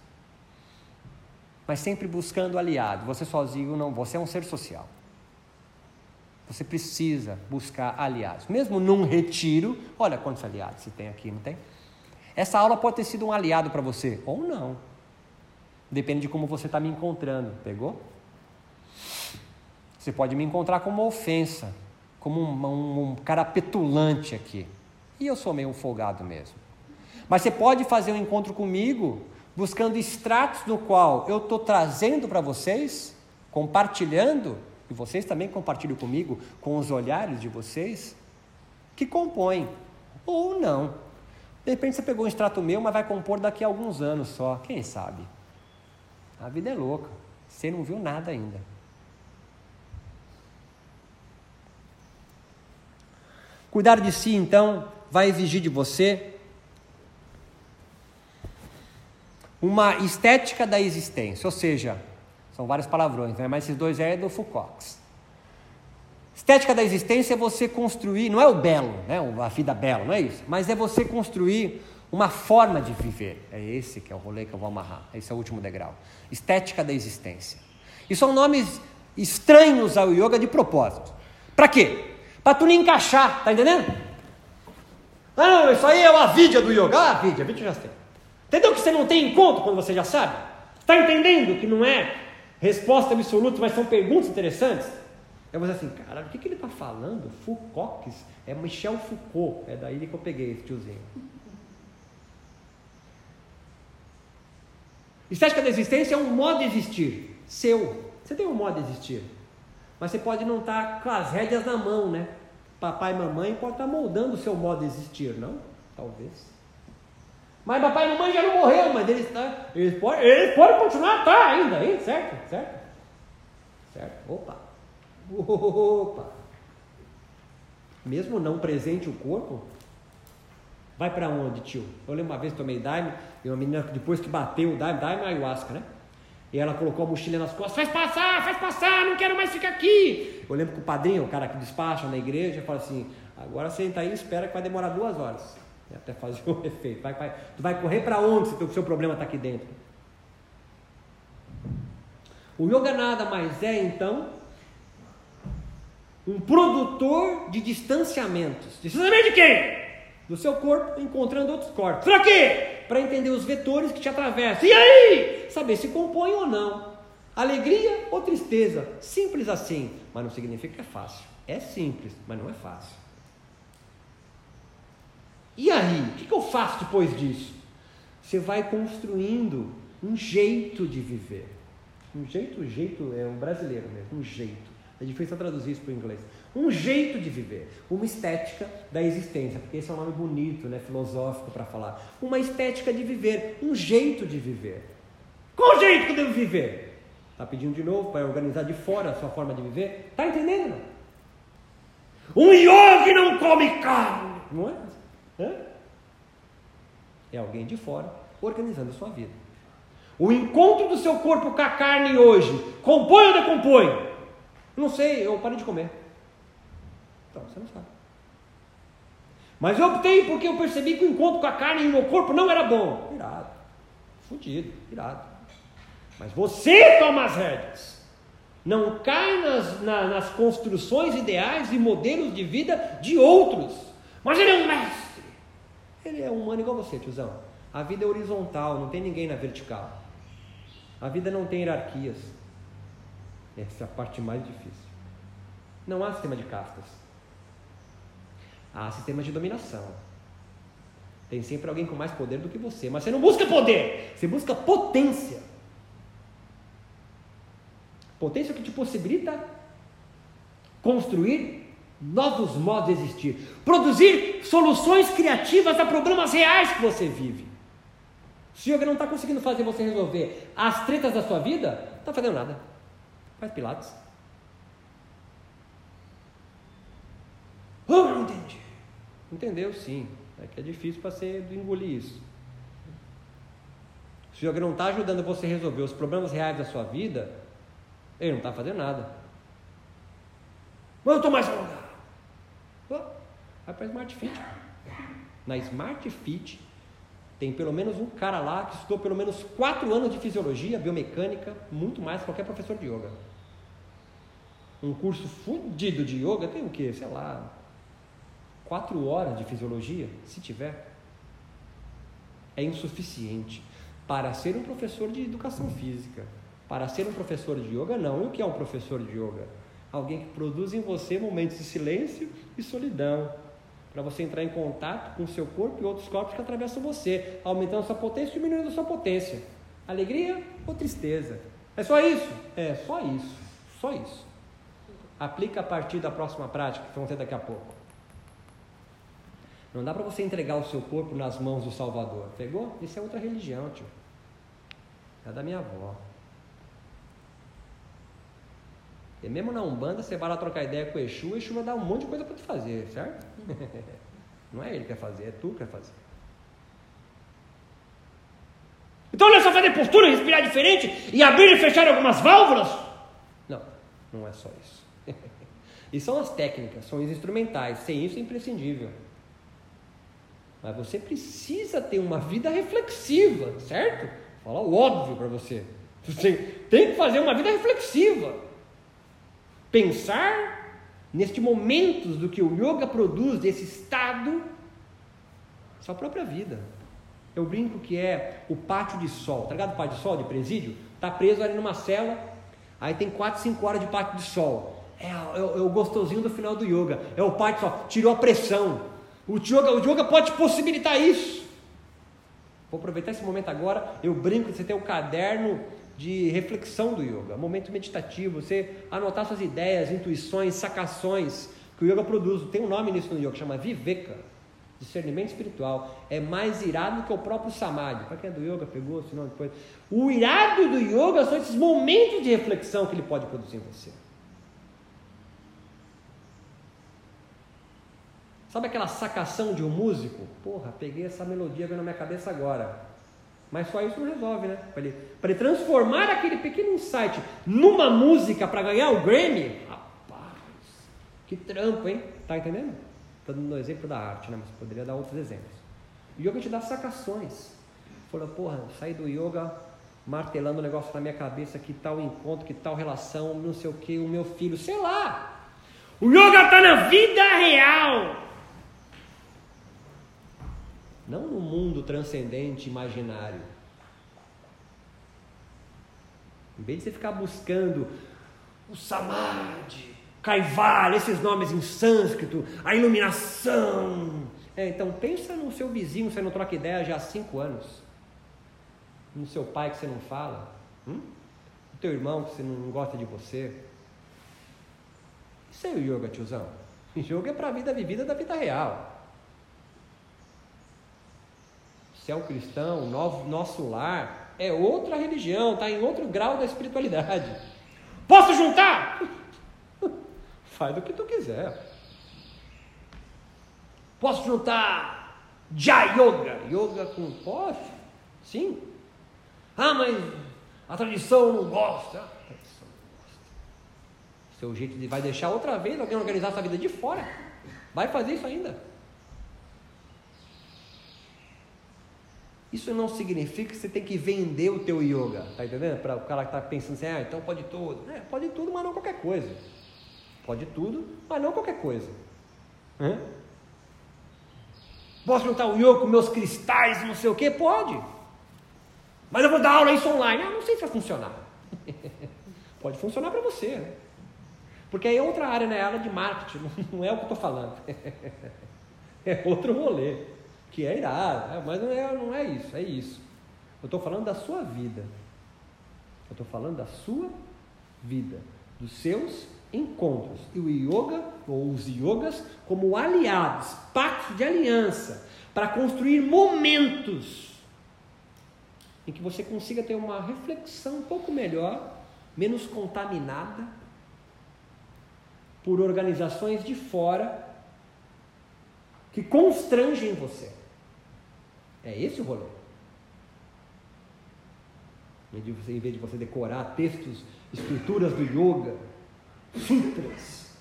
mas sempre buscando aliado. Você sozinho não, você é um ser social. Você precisa buscar aliados. Mesmo num retiro, olha quantos aliados se tem aqui, não tem? Essa aula pode ter sido um aliado para você, ou não. Depende de como você está me encontrando, pegou? Você pode me encontrar como uma ofensa, como um, um, um cara petulante aqui. E eu sou meio um folgado mesmo. Mas você pode fazer um encontro comigo buscando extratos no qual eu estou trazendo para vocês, compartilhando, e vocês também compartilham comigo com os olhares de vocês, que compõem, ou não. De repente você pegou um extrato meu, mas vai compor daqui a alguns anos só, quem sabe? A vida é louca, você não viu nada ainda. Cuidar de si, então, vai exigir de você uma estética da existência, ou seja, são vários palavrões, né? mas esses dois é do Foucault. Estética da existência é você construir, não é o belo, né? a vida bela, não é isso, mas é você construir uma forma de viver. É esse que é o rolê que eu vou amarrar, esse é o último degrau. Estética da existência. E são nomes estranhos ao yoga de propósito. Para quê? Para tu não encaixar, tá entendendo? Ah, não, isso aí é a vídea do yoga. Ah, a vídea, a vídea já tem. Entendeu que você não tem encontro quando você já sabe? Está entendendo que não é resposta absoluta, mas são perguntas interessantes? Eu vou dizer assim, cara, o que, que ele está falando? Foucault, é Michel Foucault, é daí que eu peguei esse tiozinho. Estética da existência é um modo de existir, seu. Você tem um modo de existir, mas você pode não estar tá com as rédeas na mão, né? Papai e mamãe pode estar tá moldando o seu modo de existir, não? Talvez. Mas papai e mamãe já não morreram, mas eles, tá, eles, podem, eles podem continuar tá ainda, hein? certo? Certo? Certo? Opa! Opa! Mesmo não presente o corpo, vai para onde, tio? Eu lembro uma vez que tomei daime, e uma menina depois que bateu o daime, daime é ayahuasca, né? E ela colocou a mochila nas costas, faz passar, faz passar, não quero mais ficar aqui. Eu lembro que o padrinho, o cara que despacha na igreja, fala assim, agora senta aí e espera que vai demorar duas horas até fazer o *laughs* efeito. Vai, vai, tu vai correr para onde se o seu problema está aqui dentro? O yoga nada mais é então um produtor de distanciamentos. Distanciamento de quem? Do seu corpo encontrando outros corpos. Para quê? Para entender os vetores que te atravessam. E aí? Saber se compõe ou não. Alegria ou tristeza. Simples assim. Mas não significa que é fácil. É simples, mas não é fácil. E aí, o que, eu faço depois disso? Você vai construindo um jeito de viver. Um jeito, jeito é um brasileiro mesmo, um jeito. É difícil traduzir isso para o inglês. Um jeito de viver, uma estética da existência, porque esse é um nome bonito, né, filosófico para falar. Uma estética de viver, um jeito de viver. Qual jeito que eu devo viver? Está pedindo de novo para organizar de fora a sua forma de viver? Está entendendo? Um yogi não come carne, não é? É alguém de fora organizando a sua vida. O encontro do seu corpo com a carne hoje compõe ou decompõe? Não sei, eu parei de comer. Então, você não sabe. Mas eu optei porque eu percebi que o encontro com a carne e o meu corpo não era bom. Irado. Fudido, irado. Mas você toma as rédeas. Não cai nas, na, nas construções ideais e modelos de vida de outros. Mas ele é um mestre. Ele é humano igual você, tiozão. A vida é horizontal, não tem ninguém na vertical. A vida não tem hierarquias. Essa é a parte mais difícil. Não há sistema de castas. Há sistema de dominação. Tem sempre alguém com mais poder do que você, mas você não busca poder, você busca potência. Potência que te possibilita construir novos modos de existir, produzir soluções criativas a problemas reais que você vive. Se o yoga não está conseguindo fazer você resolver as tretas da sua vida, não está fazendo nada. Faz pilates. Oh, não entendi. Entendeu, sim. É que é difícil para você engolir isso. Se o yoga não está ajudando você a resolver os problemas reais da sua vida, ele não está fazendo nada. Mas eu estou mais alongado. Vai para Smart Fit. Na Smart Fit Tem pelo menos um cara lá que estudou pelo menos quatro anos de fisiologia, biomecânica, muito mais que qualquer professor de yoga. Um curso fudido de yoga tem o quê? Sei lá, quatro horas de fisiologia, se tiver. É insuficiente para ser um professor de educação física. Para ser um professor de yoga, não. E o que é um professor de yoga? Alguém que produz em você momentos de silêncio e solidão para você entrar em contato com o seu corpo e outros corpos que atravessam você, aumentando sua potência e diminuindo sua potência. Alegria ou tristeza? É só isso? É só isso. Só isso. Aplica a partir da próxima prática, que vão ter daqui a pouco. Não dá para você entregar o seu corpo nas mãos do Salvador. Pegou? Isso é outra religião, tio. É da minha avó. E mesmo na Umbanda, você vai lá trocar ideia com o Exu, o Exu vai dar um monte de coisa para te fazer, certo? *laughs* Não é ele que quer fazer, é tu que quer fazer. Então não é só fazer postura, respirar diferente e abrir e fechar algumas válvulas? Não, não é só isso. *laughs* e são as técnicas, são os instrumentais. Sem isso é imprescindível. Mas você precisa ter uma vida reflexiva, certo? Fala o óbvio para você. Você tem que fazer uma vida reflexiva pensar neste momentos do que o yoga produz, desse estado, sua própria vida. Eu brinco que é o pátio de sol, tá ligado? O pátio de sol de presídio? Tá preso ali numa cela, aí tem 4, 5 horas de pátio de sol. É, é, é, o gostosinho do final do yoga. É o pátio de sol, tirou a pressão. O yoga, o yoga pode possibilitar isso. Vou aproveitar esse momento agora. Eu brinco que você tem um caderno de reflexão do yoga, momento meditativo, você anotar suas ideias, intuições, sacações que o yoga produz. Tem um nome nisso no yoga, chama Viveka, discernimento espiritual. É mais irado que o próprio Samadhi. Para quem é do yoga, pegou esse nome depois. O irado do yoga são esses momentos de reflexão que ele pode produzir em você. Sabe aquela sacação de um músico? Porra, peguei essa melodia na minha cabeça agora. Mas só isso não resolve, né? Para ele, ele transformar aquele pequeno insight numa música para ganhar o Grammy, rapaz, que trampo, hein? Tá entendendo? Estou dando um exemplo da arte, né? Mas poderia dar outros exemplos. O yoga te dá sacações. Falou, porra, saí do yoga martelando o negócio na minha cabeça, que tal encontro, que tal relação, não sei o que, o meu filho, sei lá. O yoga está na vida real. Não no mundo transcendente imaginário. Em vez de você ficar buscando o samadhi, Kaivalya, esses nomes em sânscrito, a iluminação. É, então pensa no seu vizinho, você não troca ideia já há cinco anos. No seu pai que você não fala. Hum? No teu irmão que você não gosta de você. Isso é o yoga, tiozão. *laughs* Yoga é para a vida vivida da vida real. Se é um cristão, nosso lar é outra religião, está em outro grau da espiritualidade. Posso juntar? *laughs* Faz do que tu quiser. Posso juntar Jai Yoga? Yoga com posso? Sim. Ah, mas a tradição não gosta. A tradição não gosta. Seu jeito de vai deixar outra vez alguém organizar essa vida de fora. Vai fazer isso ainda. Isso não significa que você tem que vender o teu yoga, tá entendendo? Para o cara que está pensando assim, ah, então pode tudo. É, pode tudo, mas não qualquer coisa. Pode tudo, mas não qualquer coisa. Hã? Posso juntar o yoga com meus cristais, não sei o que? Pode. Mas eu vou dar aula isso online. Ah, não sei se vai funcionar. *laughs* pode funcionar para você, né? Porque aí é outra área, né? Área de marketing, *laughs* não é o que eu estou falando. *laughs* é outro rolê que é irado, é, mas não é, não é isso, é isso. Eu estou falando da sua vida. Eu estou falando da sua vida, dos seus encontros. E o yoga, ou os yogas, como aliados, pactos de aliança, para construir momentos em que você consiga ter uma reflexão um pouco melhor, menos contaminada por organizações de fora que constrangem você. É esse o rolê. Em vez de você decorar textos, escrituras do yoga, sutras,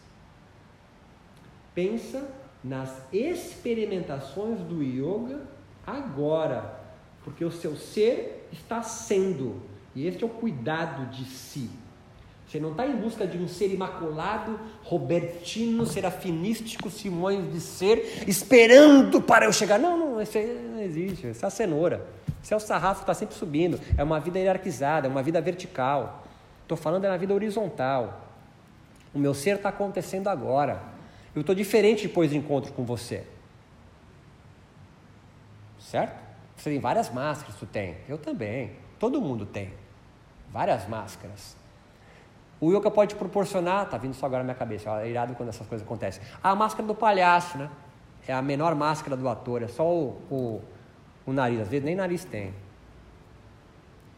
pensa nas experimentações do yoga agora, Porque o seu ser está sendo. E este é o cuidado de si. Você não está em busca de um ser imaculado, robertino, serafinístico, Simões de ser, esperando para eu chegar. Não, não, isso não existe. Isso é a cenoura. Isso é o sarrafo que está sempre subindo. É uma vida hierarquizada, é uma vida vertical. Estou falando é na vida horizontal. O meu ser está acontecendo agora. Eu estou diferente depois do encontro com você. Certo? Você tem várias máscaras, tu tem. Eu também. Todo mundo tem. Várias máscaras. O yoga pode proporcionar, tá vindo só agora na minha cabeça, é irado quando essas coisas acontecem. A máscara do palhaço, né? É a menor máscara do ator, é só o, o, o nariz, às vezes nem nariz tem.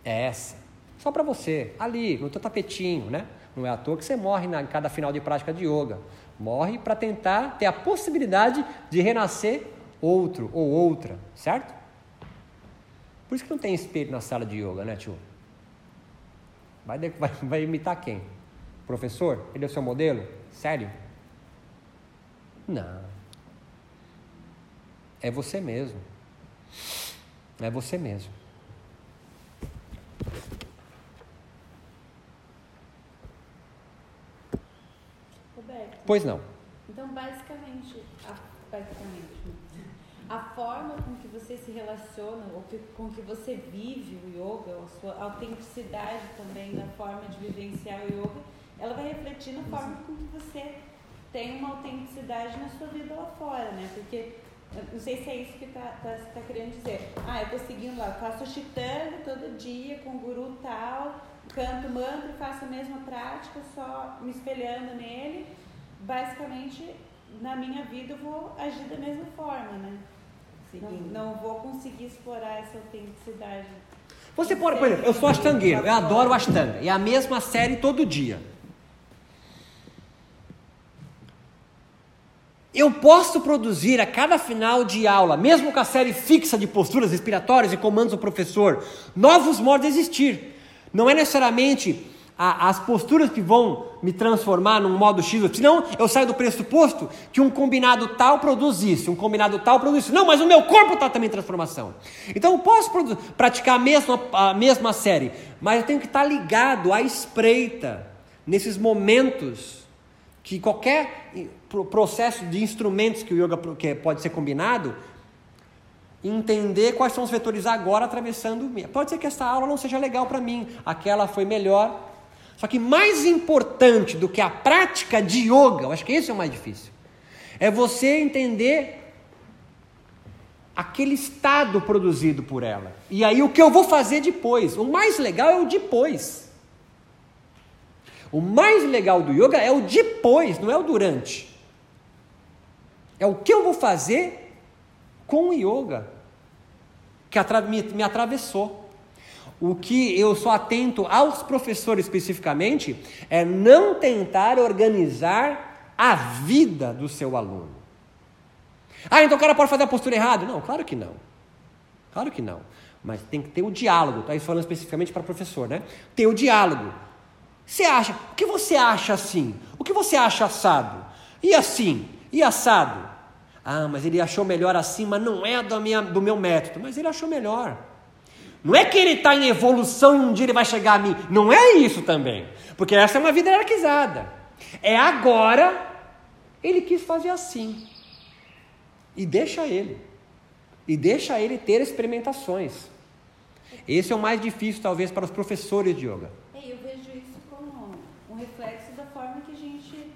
É essa. Só para você, ali, no teu tapetinho, né? Não é à toa que você morre na, em cada final de prática de yoga. Morre para tentar ter a possibilidade de renascer outro ou outra, certo? Por isso que não tem espelho na sala de yoga, né, tio? Vai, *laughs* vai, vai imitar quem? Professor, ele é o seu modelo? Sério? Não. É você mesmo. É você mesmo. Roberto. Pois não. Então, basicamente, a, basicamente, a forma com que você se relaciona, ou que, com que você vive o yoga, a sua autenticidade também na forma de vivenciar o yoga, ela vai refletir na forma com que você tem uma autenticidade na sua vida lá fora, né? Porque não sei se é isso que tá, tá, tá querendo dizer. Ah, eu tô seguindo lá, faço chitanga todo dia com o guru tal, canto mantra, faço a mesma prática, só me espelhando nele. Basicamente, na minha vida eu vou agir da mesma forma, né? Não, não vou conseguir explorar essa autenticidade. Você pode, por exemplo, eu sou astangueiro, eu adoro Ashtanga, é a mesma série todo dia. Eu posso produzir a cada final de aula, mesmo com a série fixa de posturas respiratórias e comandos do professor, novos modos de existir. Não é necessariamente a, as posturas que vão me transformar num modo X, senão eu saio do pressuposto que um combinado tal produz isso, um combinado tal produz isso. Não, mas o meu corpo está também em transformação. Então eu posso praticar a mesma, a mesma série, mas eu tenho que estar ligado à espreita, nesses momentos que qualquer processo de instrumentos que o yoga que pode ser combinado, entender quais são os vetores agora atravessando. Pode ser que essa aula não seja legal para mim, aquela foi melhor. Só que mais importante do que a prática de yoga, eu acho que esse é o mais difícil, é você entender aquele estado produzido por ela. E aí o que eu vou fazer depois? O mais legal é o depois. O mais legal do yoga é o depois, não é o durante. É o que eu vou fazer com o yoga que me, atravessou. O que eu sou atento aos professores especificamente é não tentar organizar a vida do seu aluno. Ah, então o cara pode fazer a postura errada? Não, claro que não. Claro que não. Mas tem que ter o diálogo. Está falando especificamente para professor, né? Ter o diálogo. Você acha? O que você acha assim? O que você acha assado? E assim? E assado? Ah, mas ele achou melhor assim, mas não é do, minha, do meu método. Mas ele achou melhor. Não é que ele está em evolução e um dia ele vai chegar a mim. Não é isso também. Porque essa é uma vida hierarquizada. É agora ele quis fazer assim. E deixa ele. E deixa ele ter experimentações. Esse é o mais difícil, talvez, para os professores de yoga. É, eu vejo isso como um reflexo da forma que a gente.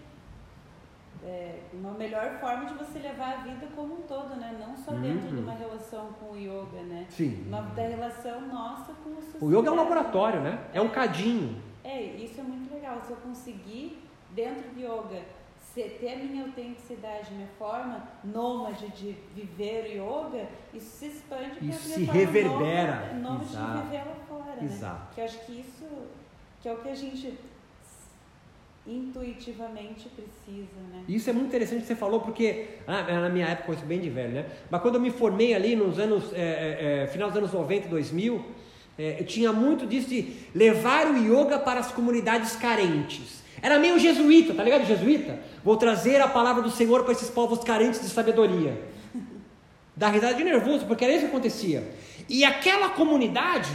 É, uma melhor forma de você levar a vida como um todo, né? Não só dentro uhum. de uma relação com o yoga, né? Sim. Uma, da relação nossa com o sociedade. O yoga é um laboratório, né? É um cadinho. É, isso é muito legal. Se eu conseguir, dentro do yoga, ter a minha autenticidade, minha forma nômade de viver o yoga, isso se expande para se reverbera. nômade, de viver lá fora, né? Exato. né? Que eu acho que isso que é o que a gente intuitivamente precisa, né? Isso é muito interessante que você falou, porque ah, na minha época, isso bem de velho, né? Mas quando eu me formei ali nos anos, é, é, final dos anos 90, 2000, é, eu tinha muito disso de levar o yoga para as comunidades carentes. Era meio jesuíta, tá ligado? Jesuíta? Vou trazer a palavra do Senhor para esses povos carentes de sabedoria. dar risada de nervoso, porque era isso que acontecia. E aquela comunidade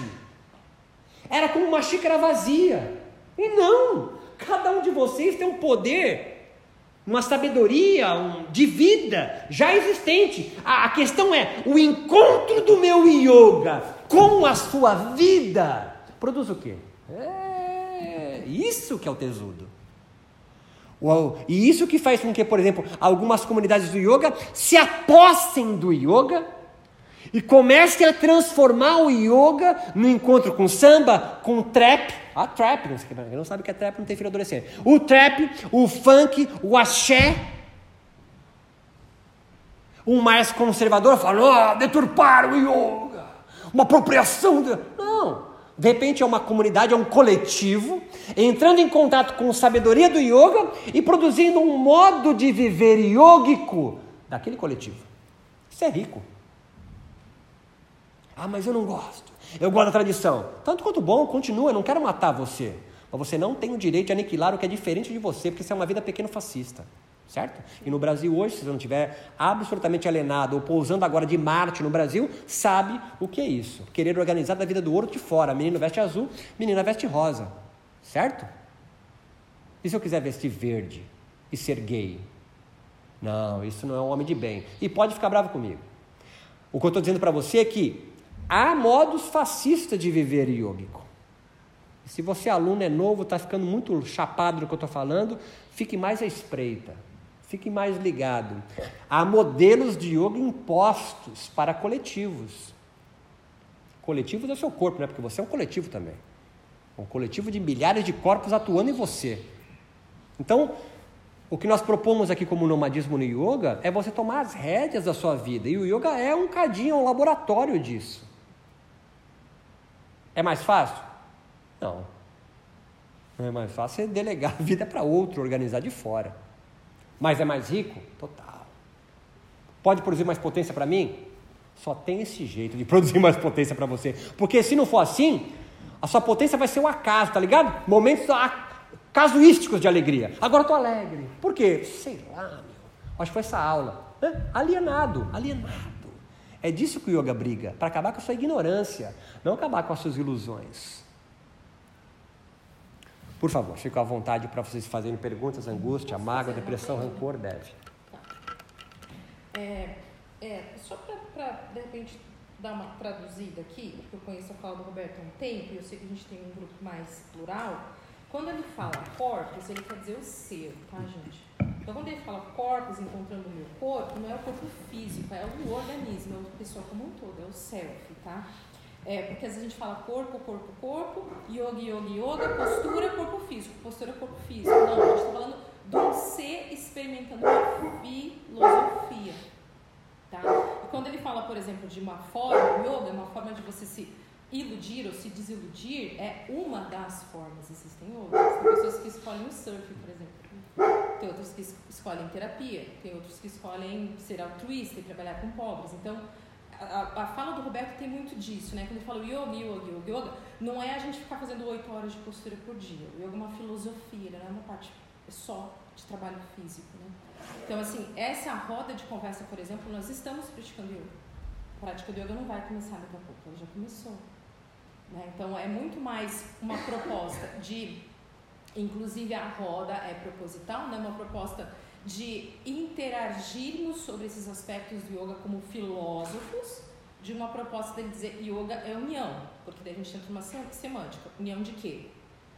era como uma xícara vazia. E não! Cada um de vocês tem um poder, uma sabedoria um, de vida já existente. A, a questão é o encontro do meu yoga com a sua vida produz o quê? É isso que é o tesudo. E isso que faz com que, por exemplo, algumas comunidades do yoga se apossem do yoga e comecem a transformar o yoga no encontro com samba, com trap. Ah, trap, quem não sabe o que é trap não tem filho adolescente. O trap, o funk, o axé. Um mais conservador fala, oh, deturpar o yoga, uma apropriação. De... Não. De repente é uma comunidade, é um coletivo, entrando em contato com a sabedoria do yoga e produzindo um modo de viver yógico daquele coletivo. Isso é rico. Ah, mas eu não gosto. Eu gosto da tradição. Tanto quanto bom, continua, eu não quero matar você. Mas você não tem o direito de aniquilar o que é diferente de você, porque isso é uma vida pequeno fascista. Certo? E no Brasil hoje, se você não estiver absolutamente alienado ou pousando agora de Marte no Brasil, sabe o que é isso. Querer organizar da vida do outro de fora. Menino veste azul, menina veste rosa. Certo? E se eu quiser vestir verde e ser gay? Não, isso não é um homem de bem. E pode ficar bravo comigo. O que eu estou dizendo para você é que há modos fascistas de viver yógico. Se você aluno é novo, está ficando muito chapado do que eu estou falando, fique mais à espreita, fique mais ligado. Há modelos de yoga impostos para coletivos. Coletivos é seu corpo, né? porque você é um coletivo também. Um coletivo de milhares de corpos atuando em você. Então, o que nós propomos aqui como nomadismo no yoga é você tomar as rédeas da sua vida. E o yoga é um cadinho, um laboratório disso. É mais fácil? Não. Não é mais fácil você delegar a vida para outro, organizar de fora. Mas é mais rico? Total. Pode produzir mais potência para mim? Só tem esse jeito de *laughs* produzir mais potência para você. Porque se não for assim, a sua potência vai ser um acaso, tá ligado? Momentos casuísticos de alegria. Agora estou alegre. Por quê? Sei lá, meu. Acho que foi essa aula. Alienado, alienado. É disso que o yoga briga, para acabar com a sua ignorância, não acabar com as suas ilusões. Por favor, fico à vontade para vocês fazerem perguntas, angústia, mágoa, depressão, rancor, deve. É, é, só para, de repente, dar uma traduzida aqui, porque eu conheço a fala do Roberto há um tempo e eu sei que a gente tem um grupo mais plural. Quando ele fala corpos, ele quer dizer o ser, tá, gente? Então, quando ele fala corpos encontrando o meu corpo, não é o corpo físico, é o organismo, é a pessoa como um todo, é o self, tá? É, porque às vezes a gente fala corpo, corpo, corpo, yoga, yoga, yoga, postura, corpo físico, postura, corpo físico. Não, a gente está falando do ser experimentando uma filosofia. Tá? E quando ele fala, por exemplo, de uma forma, yoga é uma forma de você se iludir ou se desiludir, é uma das formas, existem outras. Tem pessoas que escolhem o surf. Tem outros que escolhem terapia, tem outros que escolhem ser altruísta e trabalhar com pobres. Então, a, a, fala do Roberto tem muito disso, né? Quando ele fala yoga, yoga, yoga, yoga, não é a gente ficar fazendo oito horas de postura por dia. O yoga é uma filosofia, não é uma parte só de trabalho físico, né? Então, assim, essa roda de conversa, por exemplo, nós estamos praticando yoga. A prática do yoga não vai começar daqui a pouco, ela já começou. Né? Então, é muito mais uma proposta de, inclusive a roda é proposital, né? uma proposta de interagirmos sobre esses aspectos do yoga como filósofos, de uma proposta de dizer yoga é união, porque daí a gente entra numa semântica. União de quê?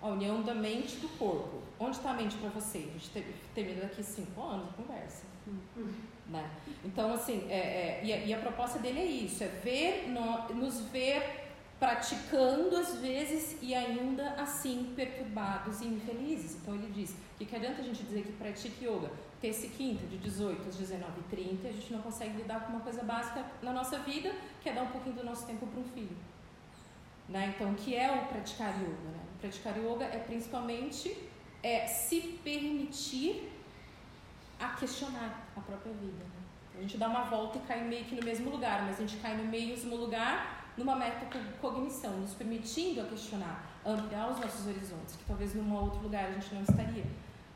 A união da mente do corpo. Onde está a mente para você? A gente termina daqui cinco anos a conversa. Uhum. Né? Então, assim, é, é, e, a, e, a, proposta dele é isso, é ver, no, nos ver praticando às vezes e ainda assim perturbados e infelizes. Então ele diz que que adianta a gente dizer que pratique yoga terça e quinta, de 18 às 19h30, a gente não consegue lidar com uma coisa básica na nossa vida, que é dar um pouquinho do nosso tempo para um filho. Né? Então, o que é o praticar yoga? Né? O praticar yoga é principalmente é, se permitir a questionar a própria vida. Né? A gente dá uma volta e cai meio que no mesmo lugar, mas a gente cai no mesmo lugar numa metacognição, nos permitindo a questionar, ampliar os nossos horizontes, que talvez num outro lugar a gente não estaria.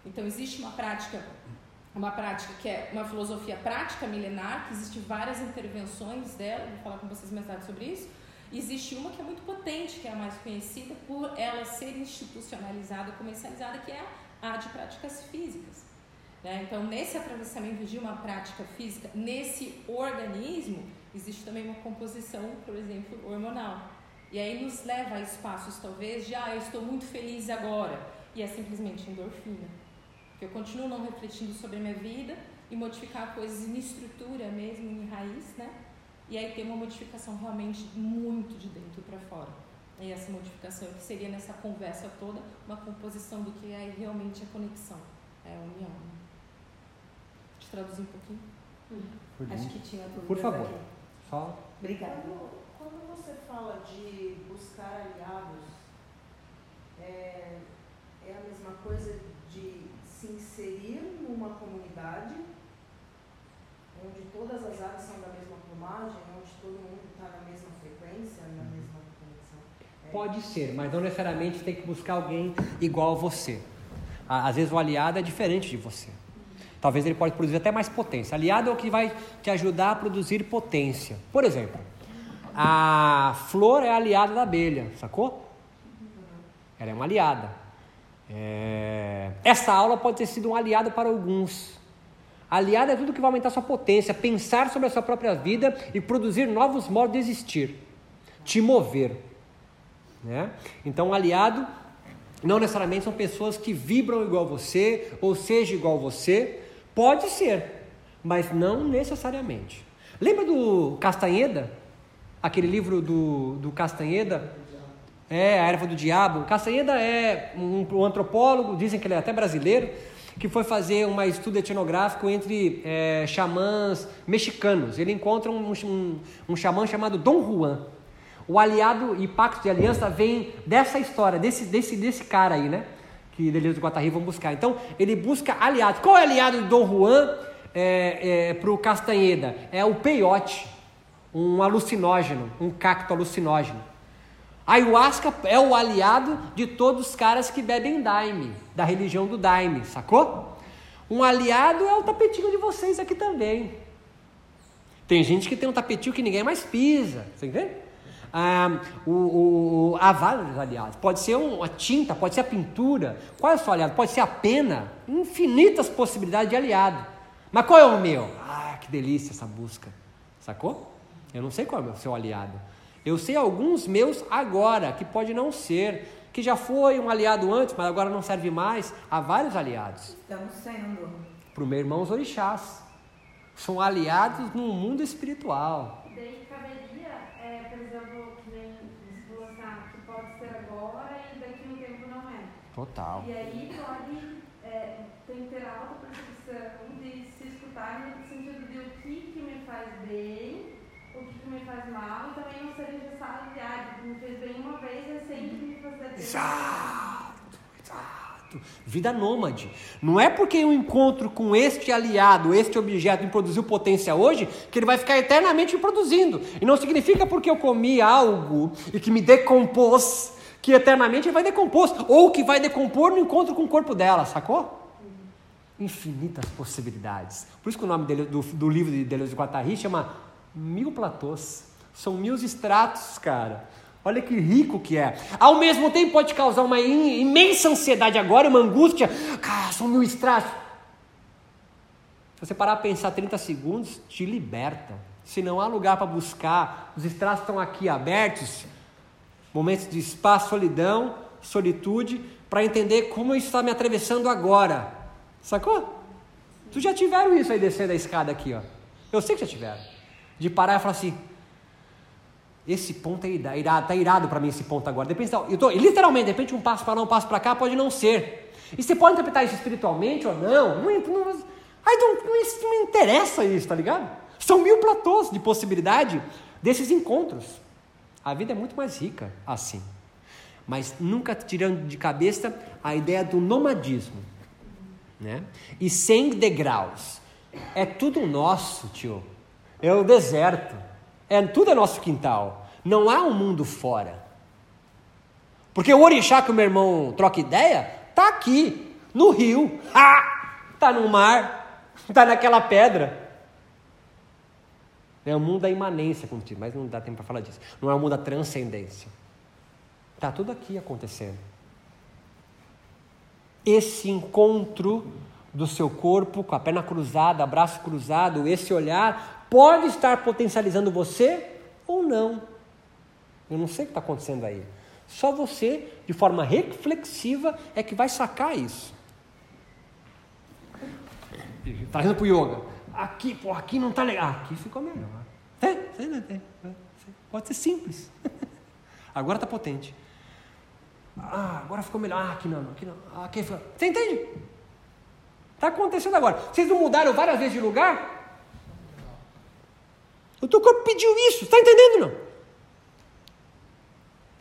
Então, existe uma prática uma prática que é uma filosofia prática milenar, que existe várias intervenções dela, vou falar com vocês mais tarde sobre isso. Existe uma que é muito potente, que é a mais conhecida por ela ser institucionalizada, comercializada, que é a de práticas físicas. Né? Então, nesse atravessamento de uma prática física, nesse organismo, existe também uma composição, por exemplo, hormonal. E aí nos leva a espaços, talvez, de, ah, eu estou muito feliz agora, e é simplesmente endorfina. Porque eu continuo não refletindo sobre a minha vida e modificar coisas em estrutura mesmo, em raiz, né? E aí tem uma modificação realmente muito de dentro para fora. E essa modificação que seria nessa conversa toda uma composição do que é realmente a conexão, é a união. Né? Deixa eu traduzir um pouquinho. Por Acho que tinha dúvidas Por favor. aqui. Só Obrigada. Quando, quando você fala de buscar aliados, é, é a mesma coisa de se inserir numa comunidade onde todas as aves são da mesma plumagem, onde todo mundo está na mesma frequência, na mesma conexão? É Pode ser, mas não necessariamente tem que buscar alguém igual a você. Às vezes o aliado é diferente de você. Talvez ele pode produzir até mais potência. Aliado é o que vai te ajudar a produzir potência. Por exemplo, a flor é aliada da abelha, sacou? Ela é uma aliada. É, Essa aula pode ter sido um aliado para alguns. Aliado é tudo que vai aumentar sua potência, pensar sobre a sua própria vida e produzir novos modos de existir, te mover. Né? Então, aliado não necessariamente são pessoas que vibram igual você ou seja igual você. Pode ser, mas não necessariamente. Lembra do Castanheda? Aquele livro do, do Castanheda? É, a erva do diabo. Castanheda é um, um antropólogo, dizem que ele é até brasileiro, que foi fazer um estudo etnográfico entre é, xamãs mexicanos. Ele encontra um, um, um xamã chamado Dom Juan. O aliado e pacto de aliança vem dessa história, desse, desse, desse cara aí, né? Que Deleuze e Guattari vão buscar. Então, ele busca aliados. Qual é aliado de Dom Juan é, é, para o Castanheda? É o peiote, um alucinógeno, um cacto alucinógeno. A ayahuasca é o aliado de todos os caras que bebem daime, da religião do daime, sacou? Um aliado é o tapetinho de vocês aqui também. Tem gente que tem um tapetinho que ninguém mais pisa, você entende? Ah, o, o, há vários aliados. Pode ser um, a tinta, pode ser a pintura. Qual é o seu aliado? Pode ser a pena. Infinitas possibilidades de aliado. Mas qual é o meu? Ah, que delícia essa busca. Sacou? Eu não sei qual é o seu aliado. Eu sei alguns meus agora, que pode não ser, que já foi um aliado antes, mas agora não serve mais. Há vários aliados. Estamos sendo. Para o meu irmão, os orixás. São aliados no mundo espiritual. Daí caberia, é, por exemplo, que nem você falou assim, ah, que pode ser agora e daqui a um tempo não é. Total. E aí pode é, tem que ter a alta percepção de se escutar no sentido de o que, que me faz bem, o que, que me faz mal, e também não ser engessado de ah, me fez bem uma vez, é sempre me fazer bem. Exato, exato. Vida nômade. Não é porque eu encontro com este aliado, este objeto me produziu potência hoje, que ele vai ficar eternamente me produzindo. E não significa porque eu comi algo e que me decompôs, que eternamente vai decompor. Ou que vai decompor no encontro com o corpo dela, sacou? Infinitas possibilidades. Por isso que o nome dele, do, do livro de Deleuze e Guattari chama Mil Platôs. São mil estratos, cara. Olha que rico que é. Ao mesmo tempo pode causar uma imensa ansiedade agora, uma angústia. Cara, são mil estratos. Se você parar para pensar 30 segundos, te liberta. Se não há lugar para buscar, os estratos estão aqui abertos. Momentos de espaço, solidão, solitude, para entender como isso está me atravessando agora. Sacou? Tu já tiveram isso aí descendo a escada aqui, ó. Eu sei que já tiveram. De parar e falar assim, esse ponto é ira- irado, tá irado para mim esse ponto agora. Depende, eu tô, literalmente, de repente um passo para lá, um passo para cá, pode não ser. E você pode interpretar isso espiritualmente ou não. Não, não, não, não me interessa isso, tá ligado? São mil platôs de possibilidade desses encontros. A vida é muito mais rica assim. Mas nunca tirando de cabeça a ideia do nomadismo. Né? E sem degraus. É tudo nosso, tio. É o deserto. É, tudo é nosso quintal. Não há um mundo fora. Porque o orixá que o meu irmão troca ideia, tá aqui, no rio. Ha! Tá no mar. Está naquela pedra. É o mundo da imanência contigo, mas não dá tempo para falar disso. Não é o mundo da transcendência. Está tudo aqui acontecendo. Esse encontro do seu corpo com a perna cruzada, braço cruzado, esse olhar pode estar potencializando você ou não. Eu não sei o que está acontecendo aí. Só você, de forma reflexiva, é que vai sacar isso. Trazendo para o yoga. Aqui, pô, aqui não está legal. Aqui ficou melhor. É, é, é, pode ser simples. *laughs* Agora está potente. Ah, agora ficou melhor. Ah, aqui não, aqui não. Aqui ficou. Você entende? Está acontecendo agora. Vocês não mudaram várias vezes de lugar? O teu corpo pediu isso. Está entendendo não?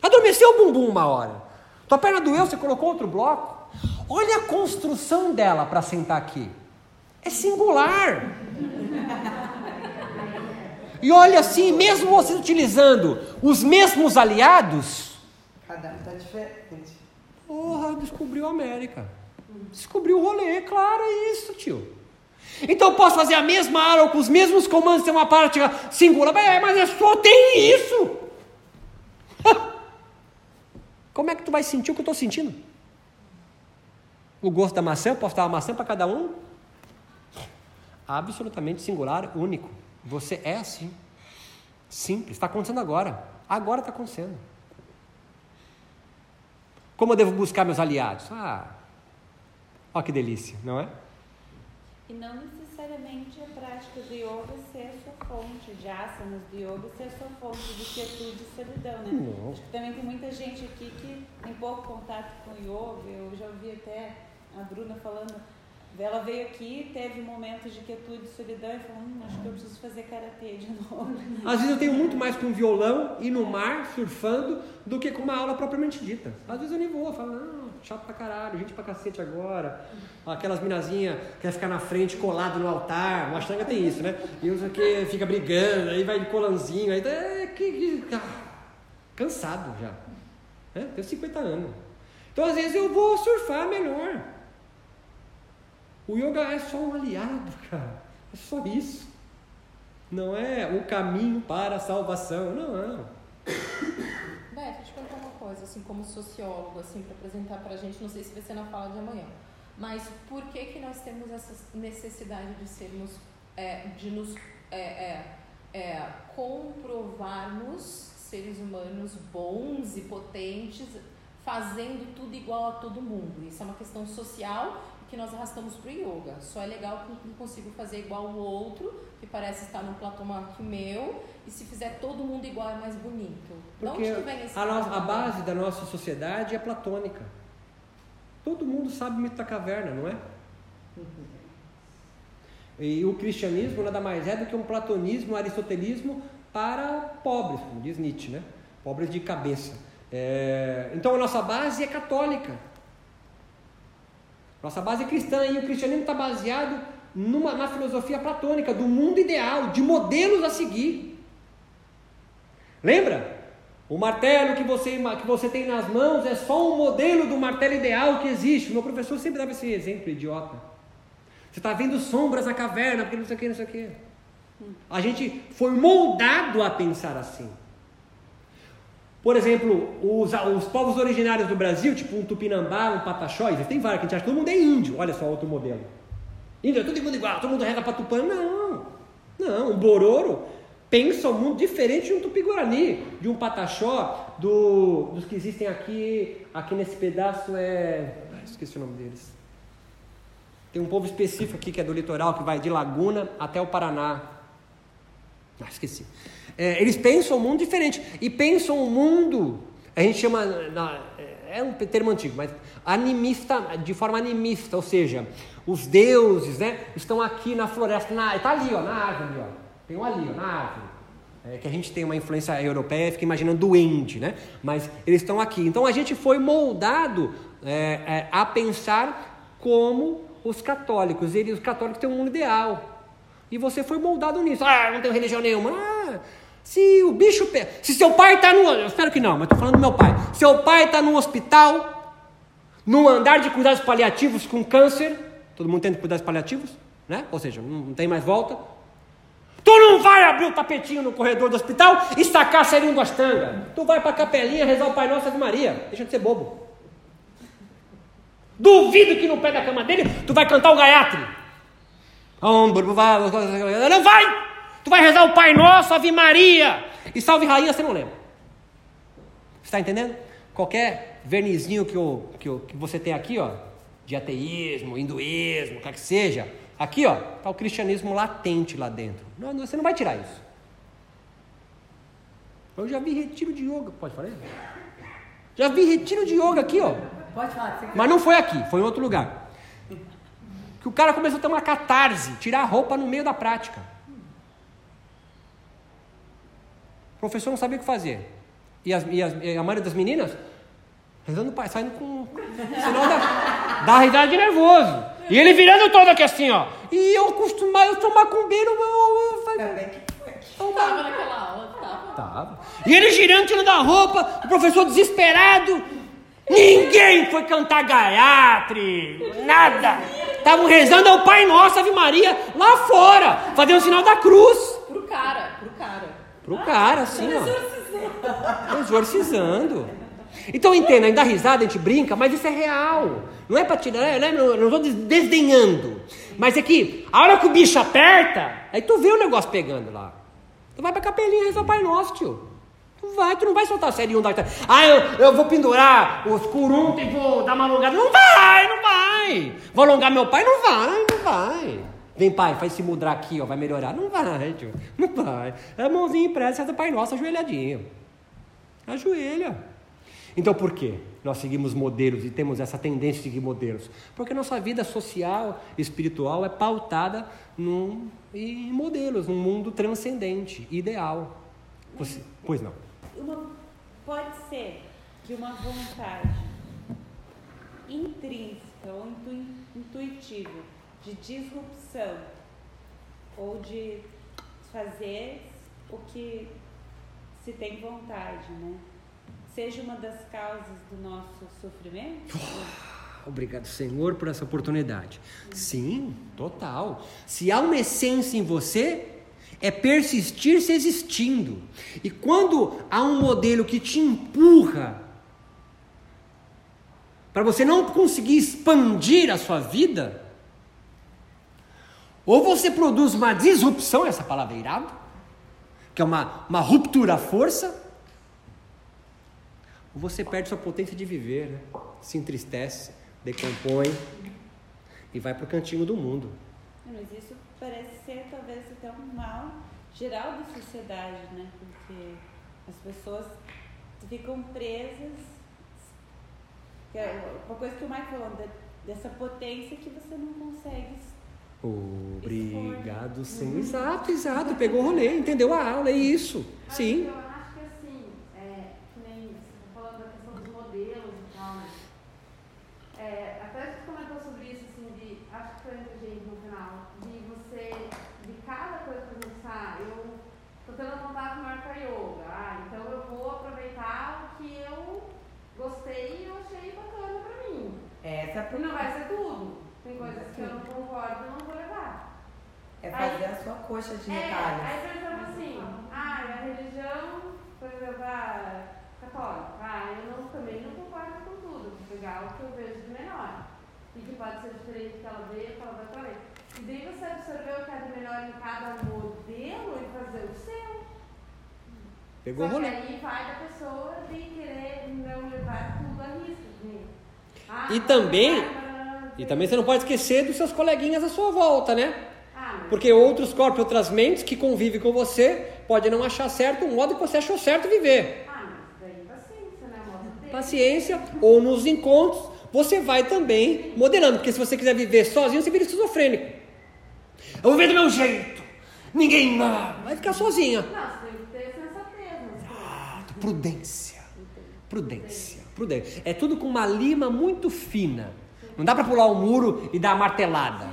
Adormeceu o bumbum uma hora. Tua perna doeu, você colocou outro bloco. Olha a construção dela para sentar aqui. É singular. E olha assim, mesmo vocês utilizando os mesmos aliados. Cada um está diferente. Porra, descobriu a América. Descobriu o rolê, claro, é isso, tio. Então eu posso fazer a mesma aula com os mesmos comandos, ter uma parte singular, mas é só tem isso. *laughs* Como é que tu vai sentir o que eu estou sentindo? O gosto da maçã, eu posso dar uma maçã para cada um? Absolutamente singular, único. Você é assim. Simples. Está acontecendo agora. Agora está acontecendo. Como eu devo buscar meus aliados? Ah, olha que delícia, não é? E não necessariamente a prática do yoga ser sua fonte, de asanas do yoga ser sua fonte de quietude e solidão, né? Não. Acho que também tem muita gente aqui que tem pouco contato com o yoga. Eu já ouvi até a Bruna falando ela veio aqui, teve momentos de quietude e solidão e falou: hum, acho que eu preciso fazer karatê de *laughs* novo. Às vezes eu tenho muito mais com um violão e no mar, surfando, do que com uma aula propriamente dita. Às vezes eu nem vou, eu falo, não, chato pra caralho, gente pra cacete agora. Aquelas minazinhas que quer ficar na frente colado no altar, o Ashtanga tem isso, né? E usa que fica brigando, aí vai de colanzinho, aí é que, que ah, cansado já. É, tenho 50 anos. Então às vezes eu vou surfar melhor. O yoga é só um aliado, *laughs* cara. É só isso. Não é o caminho para a salvação. Não, não. Beto, te contar uma coisa, assim, como sociólogo, assim, para apresentar para a gente, não sei se vai ser na fala de amanhã, mas por que que nós temos essa necessidade de sermos, é, de nos é, é, é comprovarmos seres humanos bons e potentes, fazendo tudo igual a todo mundo? Isso é uma questão social que nós arrastamos para o yoga. Só é legal que não consigo fazer igual o outro, que parece estar num platô maior que o meu, e se fizer todo mundo igual é mais bonito. Porque de onde que vem esse a, nossa, a base da nossa sociedade é platônica. Todo mundo sabe o mito da caverna, não é? E o cristianismo nada mais é do que um platonismo, um aristotelismo para pobres, como diz Nietzsche, né? Pobres de cabeça. É... Então a nossa base é católica. Nossa base é cristã e o cristianismo está baseado numa, na filosofia platônica do mundo ideal, de modelos a seguir. Lembra? O martelo que você, que você tem nas mãos é só um modelo do martelo ideal que existe. O meu professor sempre dava esse exemplo idiota. Você está vendo sombras na caverna, porque não sei o que, não sei o que. A gente foi moldado a pensar assim. Por exemplo, os, os povos originários do Brasil, tipo um tupinambá, um pataxó, tem vários que a gente acha que todo mundo é índio. Olha só outro modelo. Índio é todo mundo igual, todo mundo reza para tupã. Não, não. Um bororo pensa um mundo diferente de um tupi-guarani, de um pataxó, do, dos que existem aqui, aqui nesse pedaço é... Esqueci o nome deles. Tem um povo específico aqui que é do litoral, que vai de Laguna até o Paraná. Ah, esqueci. É, eles pensam um mundo diferente. E pensam um mundo, a gente chama, na, é um termo antigo, mas animista, de forma animista, ou seja, os deuses né, estão aqui na floresta, está ali, ó, na árvore, ó, tem um ali, ó, na árvore. É que a gente tem uma influência europeia fica imaginando doente, né? Mas eles estão aqui. Então a gente foi moldado é, é, a pensar como os católicos. Eles, os católicos têm um mundo ideal. E você foi moldado nisso. Ah, não tenho religião nenhuma. Ah, se o bicho. Se seu pai está no. Eu espero que não, mas estou falando do meu pai. Seu pai está no hospital, num andar de cuidados paliativos com câncer. Todo mundo tem cuidados paliativos? né? Ou seja, não tem mais volta. Tu não vai abrir o tapetinho no corredor do hospital e sacar serinho do Astanga. Tu vai para a capelinha rezar o Pai Nosso Ave Maria. Deixa de ser bobo. Duvido que no pé da cama dele tu vai cantar o gaiatri. Não vai! Tu vai rezar o Pai Nosso, Ave Maria. E Salve Rainha você não lembra. Está entendendo? Qualquer vernizinho que, eu, que, eu, que você tem aqui, ó, de ateísmo, hinduísmo, o que, seja, aqui, ó, está o cristianismo latente lá dentro. Não, você não vai tirar isso. Eu já vi retiro de yoga, pode falar? Já vi retiro de yoga aqui, ó. Pode falar. Mas não foi aqui, foi em outro lugar. Que o cara começou a ter uma catarse, tirar a roupa no meio da prática. O professor não sabia o que fazer. E, as, e, as, e a maioria das meninas rezando pai, saindo com sinal da, da risada de nervoso. E ele virando todo aqui assim, ó. E eu acostumado, eu sou macumbeiro. Eu, eu, eu, Tava naquela aula, tava. Tava. E ele girando, tirando a roupa, o professor desesperado. Ninguém foi cantar gaiatri, nada. Estavam rezando ao Pai Nosso, Ave Maria, lá fora, fazendo o sinal da cruz. Pro cara, pro cara. Pro cara, assim, ó. Exorcizando. Então entenda, ainda risada, a gente brinca, mas isso é real. Não é para tirar, né? não estou desdenhando. Mas é que a hora que o bicho aperta, aí tu vê o negócio pegando lá. Tu vai pra capelinha rezar o Pai Nosso, tio. Tu vai, tu não vai soltar a série 1 da Ah, eu, eu vou pendurar os curuntos e vou dar uma alongada. Não vai, não vai. Vou alongar meu pai? Não vai, não vai. Vem, pai, faz se mudar aqui, ó, vai melhorar. Não vai, tio. Não vai. É a mãozinha impressa do Pai Nosso, ajoelhadinho. Ajoelha. Então por quê? Nós seguimos modelos e temos essa tendência de seguir modelos. Porque nossa vida social, espiritual é pautada num, em modelos, num mundo transcendente, ideal. Você, pois não. Uma, pode ser que uma vontade intrínseca ou intu, intuitiva de disrupção ou de fazer o que se tem vontade, né? Seja uma das causas do nosso sofrimento? Obrigado, Senhor, por essa oportunidade. Sim, total. Se há uma essência em você, é persistir se existindo. E quando há um modelo que te empurra para você não conseguir expandir a sua vida, ou você produz uma disrupção, essa palavra é irado, que é uma, uma ruptura à força, ou você perde sua potência de viver, né? se entristece, decompõe e vai para o cantinho do mundo. Mas isso parece ser talvez até um mal geral da sociedade, né? Porque as pessoas ficam presas. É uma coisa que o Mike falou, dessa potência que você não consegue. Obrigado, Senhor. Exato, exato. Pegou o rolê, entendeu a aula, é isso. Sim. Eu acho que assim, é, que nem você tá falando da questão dos modelos e tal, né? É, até você comentou sobre isso, assim, de, acho que foi entre a gente no final, de você, de cada coisa que você ah, eu tô tendo contato maior com a yoga, ah, então eu vou aproveitar o que eu gostei e eu achei bacana pra mim. Essa é E não vai ser tudo. Tem coisas que eu não concordo e não vou levar. É fazer de É, aí por exemplo assim, ah, a religião, por exemplo, a católica, ah, eu não, também não concordo com tudo, vou pegar o que eu vejo de melhor. E que pode ser diferente do que ela vê, que ela vai falar. E daí você absorver o que é de melhor em cada modelo e fazer o seu. Pegou o Só que rolê. aí vai da pessoa de querer não levar tudo a risco. de, ah, E também- para- E também você não pode esquecer dos seus coleguinhas à sua volta, né? Porque outros corpos, outras mentes que convivem com você, pode não achar certo o modo que você achou certo viver. Ah, mas daí paciência, né? Paciência, ou nos encontros, você vai também modelando. Porque se você quiser viver sozinho, você vira esquizofrênico. Eu vou viver do meu jeito. Ninguém não. Vai ficar sozinha. Não, você tem que ter sensatez, mas Ah, Prudência. Prudência. Prudência. É tudo com uma lima muito fina. Não dá para pular o muro e dar a martelada.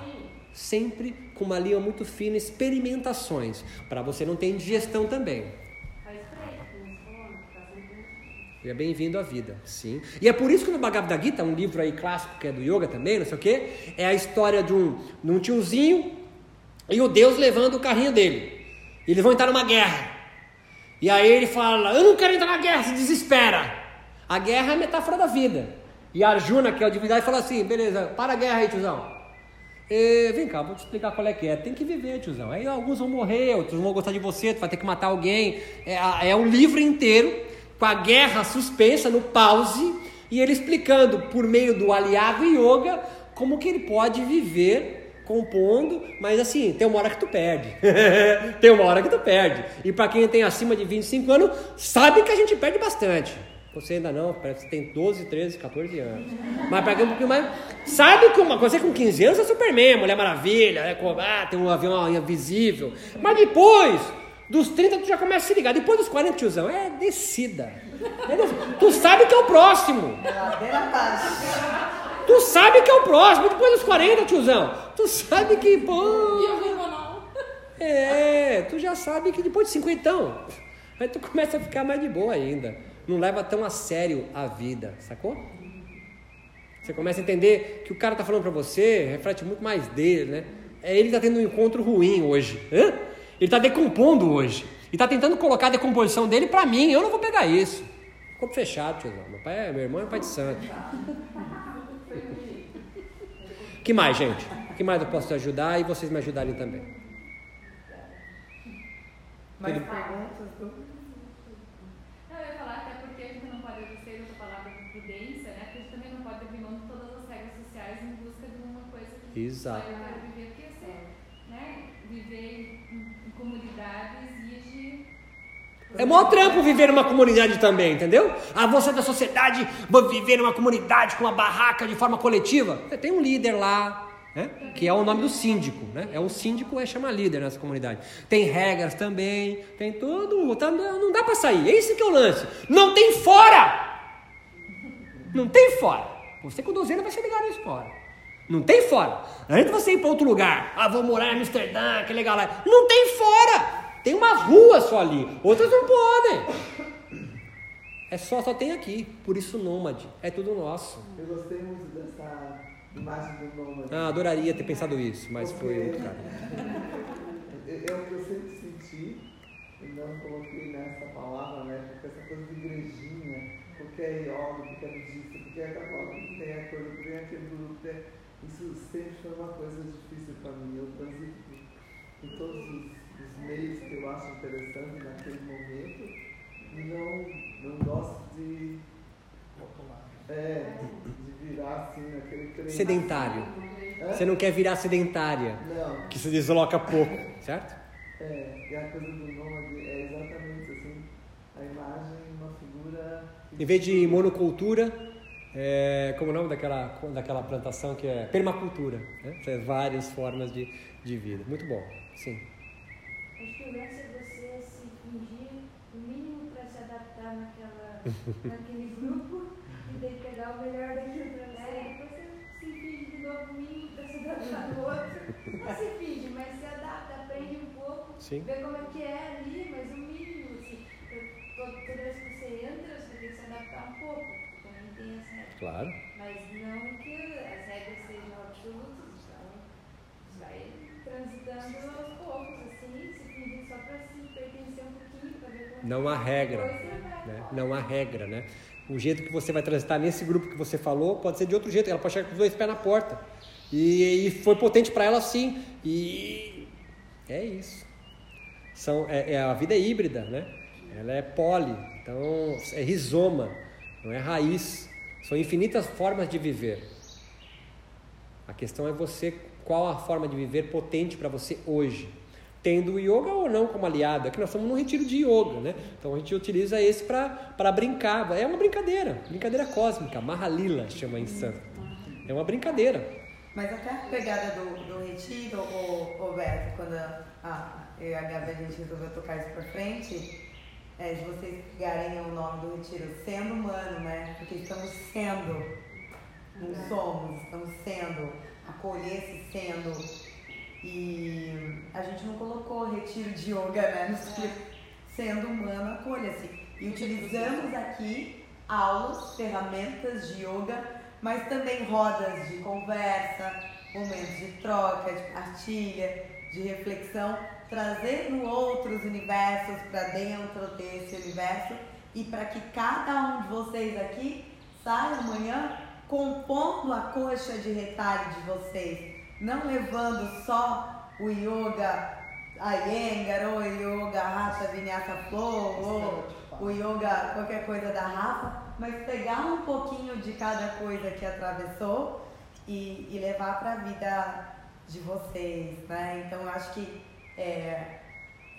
Sempre com uma lima muito fina, experimentações. Para você não ter indigestão também. né? Tá sempre... Seja bem-vindo à vida, sim. E é por isso que no Bhagavad Gita, um livro aí clássico que é do yoga também, não sei o quê, é a história de um, de um tiozinho e o Deus levando o carrinho dele. Eles vão entrar numa guerra. E aí ele fala: Eu não quero entrar na guerra, se desespera. A guerra é a metáfora da vida. E Arjuna, que é a divindade, fala assim: Beleza, para a guerra aí, tiozão. E, vem cá, vou te explicar qual é que é. Tem que viver, tiozão. Aí alguns vão morrer, outros vão gostar de você, tu vai ter que matar alguém. É, é um livro inteiro com a guerra suspensa no pause e ele explicando por meio do aliado yoga como que ele pode viver compondo, mas assim, tem uma hora que tu perde. *laughs* tem uma hora que tu perde. E para quem tem acima de 25 anos, sabe que a gente perde bastante. Você ainda não, parece que tem 12, 13, 14 anos. Mas para quem um pouquinho mais. Sabe que uma coisa com 15 anos é Superman, Mulher Maravilha, é, ah, tem um avião invisível. Mas depois, dos 30 tu já começa a se ligar. Depois dos 40, tiozão, é descida. É descida. Tu sabe que é o próximo. Tu sabe que é o próximo. Depois dos 40, tiozão. Tu sabe que, pô. É, tu já sabe que depois de 50, aí tu começa a ficar mais de boa ainda não leva tão a sério a vida, sacou? Você começa a entender que o cara está falando para você, reflete muito mais dele, né? É ele está tendo um encontro ruim hoje. Hã? Ele está decompondo hoje. E está tentando colocar a decomposição dele para mim. Eu não vou pegar isso. Ficou fechado. Meu pai é, meu irmão é pai de santo. *laughs* que mais, gente? que mais eu posso te ajudar e vocês me ajudarem também? Mais perguntas? Exato. Eu quero viver porque assim, né? Viver em, em comunidades e de. É maior trampo viver numa comunidade também, entendeu? Ah, você é da sociedade, vou viver numa comunidade com uma barraca de forma coletiva. Você tem um líder lá, né? que é o nome do síndico, né? É o síndico é chama líder nessa comunidade. Tem regras também, tem tudo, tá, não dá para sair. Esse que é o lance. Não tem fora. Não tem fora. Você com 12 anos vai ser ligado nisso fora. Não tem fora. Antes de você ir para outro lugar, ah, vou morar em Amsterdã, que legal lá. Não tem fora. Tem uma rua só ali. Outras não podem. É só, só tem aqui. Por isso nômade. É tudo nosso. Eu gostei muito dessa imagem do nômade. Ah, adoraria ter pensado isso, mas Porque... foi outro cara. É *laughs* o que eu sempre senti, e não coloquei nessa palavra, né? Porque essa coisa de igrejinha, porque é yoga, porque é budista, porque é aquela tem a coisa, tem aquele grupo, tem isso sempre foi uma coisa difícil para mim. Eu transito em todos os, os, meios que eu acho interessante naquele momento e não, não gosto de. É, de virar assim naquele trem. Sedentário. É? Você não quer virar sedentária. Não. Que se desloca pouco, certo? É, e a coisa do nômade é exatamente assim, a imagem, uma figura. Em vez de monocultura, é, como o nome daquela, daquela plantação que é permacultura. Né? Tem várias formas de, de vida. Muito bom, sim. Acho que o lance é você se fingir o mínimo para se adaptar naquela, *laughs* naquele grupo e daí pegar o melhor daquilo para você. É, depois você se finge de novo o mínimo para se adaptar no outro. Não se finge, mas se adapta, aprende um pouco, sim. vê como é que é ali, mas o mínimo, assim, toda vez que você entra, você tem que se adaptar um pouco tem as regras. Claro. Mas não que as regras sejam absolutas, então vai transitando aos poucos, assim, se fingindo só para se pertencer um pouquinho, para ver como Não há regra. Né? Não há regra, né? O jeito que você vai transitar nesse grupo que você falou pode ser de outro jeito. Ela pode chegar com os dois pés na porta. E, e foi potente para ela sim. E é isso. São, é, é, a vida é híbrida, né? Ela é poli, então é rizoma, não é raiz. São infinitas formas de viver. A questão é você, qual a forma de viver potente para você hoje. Tendo o yoga ou não como aliado. Aqui nós estamos num retiro de yoga, né? Então a gente utiliza esse para brincar. É uma brincadeira, brincadeira cósmica. Mahalila chama em santo. É uma brincadeira. Mas até a pegada do, do retiro, o, o Beto, quando a, eu e a Gabi a gente resolveu tocar isso para frente, é, de vocês pegarem o nome do retiro, sendo humano, né? Porque estamos sendo, não é. somos, estamos sendo, acolher-se sendo. E a gente não colocou retiro de yoga, né? No sendo humano, acolha-se. E utilizamos aqui aulas, ferramentas de yoga, mas também rodas de conversa, momentos de troca, de partilha. de reflexão, trazendo outros universos para dentro desse universo e para que cada um de vocês aqui saia amanhã compondo a coxa de retalho de vocês, não levando só o yoga Iyengar ou o yoga Racha Vinyasa Flow ou o yoga qualquer coisa da Rafa, mas pegar um pouquinho de cada coisa que atravessou e, e levar para a vida de vocês, né? Então eu acho que é,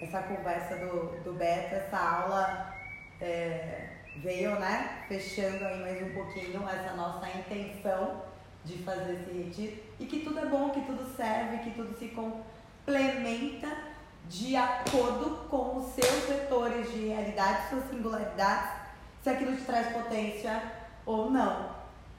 essa conversa do, do Beto, essa aula é, veio, né? Fechando aí mais um pouquinho essa nossa intenção de fazer esse retiro e que tudo é bom, que tudo serve, que tudo se complementa de acordo com os seus vetores de realidade, suas singularidades, se aquilo te traz potência ou não,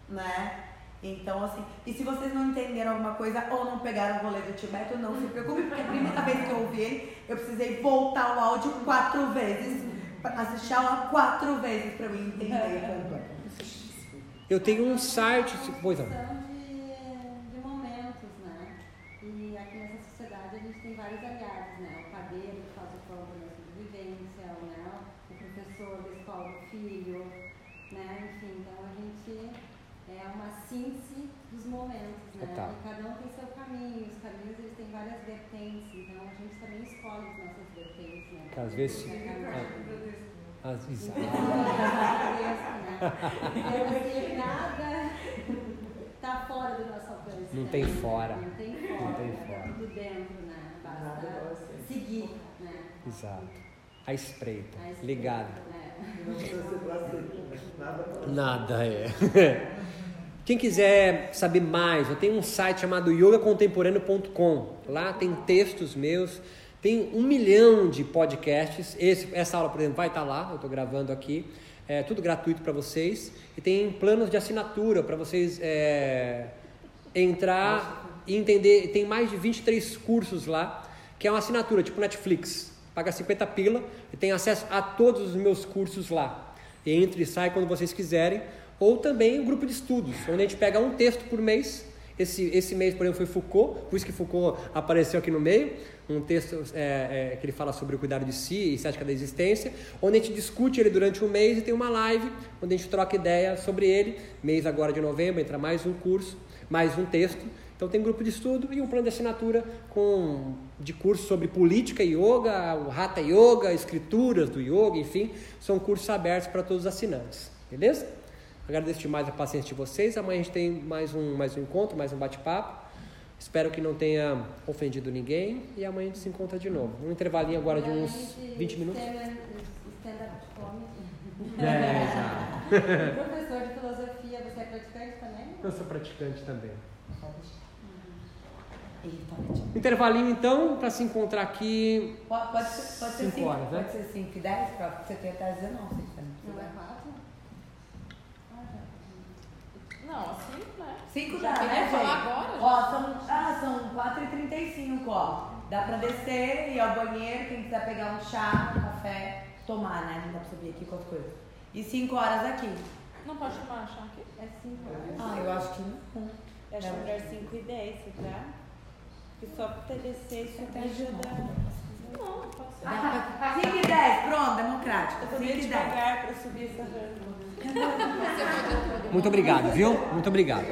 né? Então, assim, e se vocês não entenderam alguma coisa ou não pegaram o rolê do Tibeto, não se preocupe, porque a primeira vez que eu ouvi ele, eu precisei voltar o áudio quatro vezes, assistir a aula quatro vezes para eu entender Eu tenho um site, pois não. De, de momentos, né? E aqui nessa sociedade a gente tem vários aliados, né? O padeiro que faz o pão da sobrevivência, né? o professor da escola do filho, né? Enfim, então a gente é uma síntese dos momentos, né? Tá. E cada um tem seu caminho, os caminhos eles têm várias vertentes, então a gente também escolhe as nossas vertentes, né? Que às vezes- Cada um- As- isso. então, assim, nada tá fora do nosso alcance. Não né? tem fora. Não tem fora. Não tem tá fora. tudo dentro, né? Basta seguir, né? Exato. A espreita, A espreita, ligado. né? Não precisa ser pra sempre, né? Nada pra Nada é. Quem quiser saber mais, eu tenho um site chamado yogacontemporâneo.com. Lá tem textos meus, tem um milhão de podcasts. Esse, essa aula, por exemplo, vai estar lá, eu estou gravando aqui. É tudo gratuito para vocês. E tem planos de assinatura para vocês é, entrar e entender. Tem mais de 23 cursos lá, que é uma assinatura, tipo Netflix. Paga 50 pila e tem acesso a todos os meus cursos lá. Entre e sai quando vocês quiserem. Ou também um grupo de estudos, onde a gente pega um texto por mês. Esse, esse mês, por exemplo, foi Foucault, por isso que Foucault apareceu aqui no meio. Um texto é, é, que ele fala sobre o cuidado de si e estética da existência, onde a gente discute ele durante um mês e tem uma live onde a gente troca ideia sobre ele. Mês agora de novembro entra mais um curso, mais um texto. Então tem um grupo de estudo e um plano de assinatura com de curso sobre política yoga, o Hatha Yoga, escrituras do yoga, enfim, são cursos abertos para todos os assinantes. Beleza? Agradeço demais a paciência de vocês. Amanhã a gente tem mais um, mais um encontro, mais um bate-papo. Espero que não tenha ofendido ninguém e amanhã a gente se encontra de novo. Um intervalinho agora de uns 20 minutos. Stand-up comedy. *laughs* É, exato. *laughs* Professor de filosofia, você é praticante também? Eu sou praticante também. Eita, Betinho. Intervalinho então, para se encontrar aqui. Pode, pode ser, pode ser Cinco 5 horas, né? Pode ser 5 e 10, pra você ter até 19, se você não Não é quiser. quatro? Ah, já. Não, assim, né? 5 Já dá, né, gente? agora, Ó, são, ah, são 4 e 35 ó. Dá pra descer, ir ao banheiro, quem quiser pegar um chá, um café, tomar, né? Não dá pra subir aqui as coisas. E 5 horas aqui. Não pode chamar chá aqui? É cinco horas. Ah, eu acho que não. Eu acho melhor 5 e 10, tá? Porque só pra descer isso Até novo. Não, pode ser. 5 e 10, pronto, democrático. Eu tô 5 meio e 10. devagar pra subir essa rampa. Muito obrigado, viu? Muito obrigado.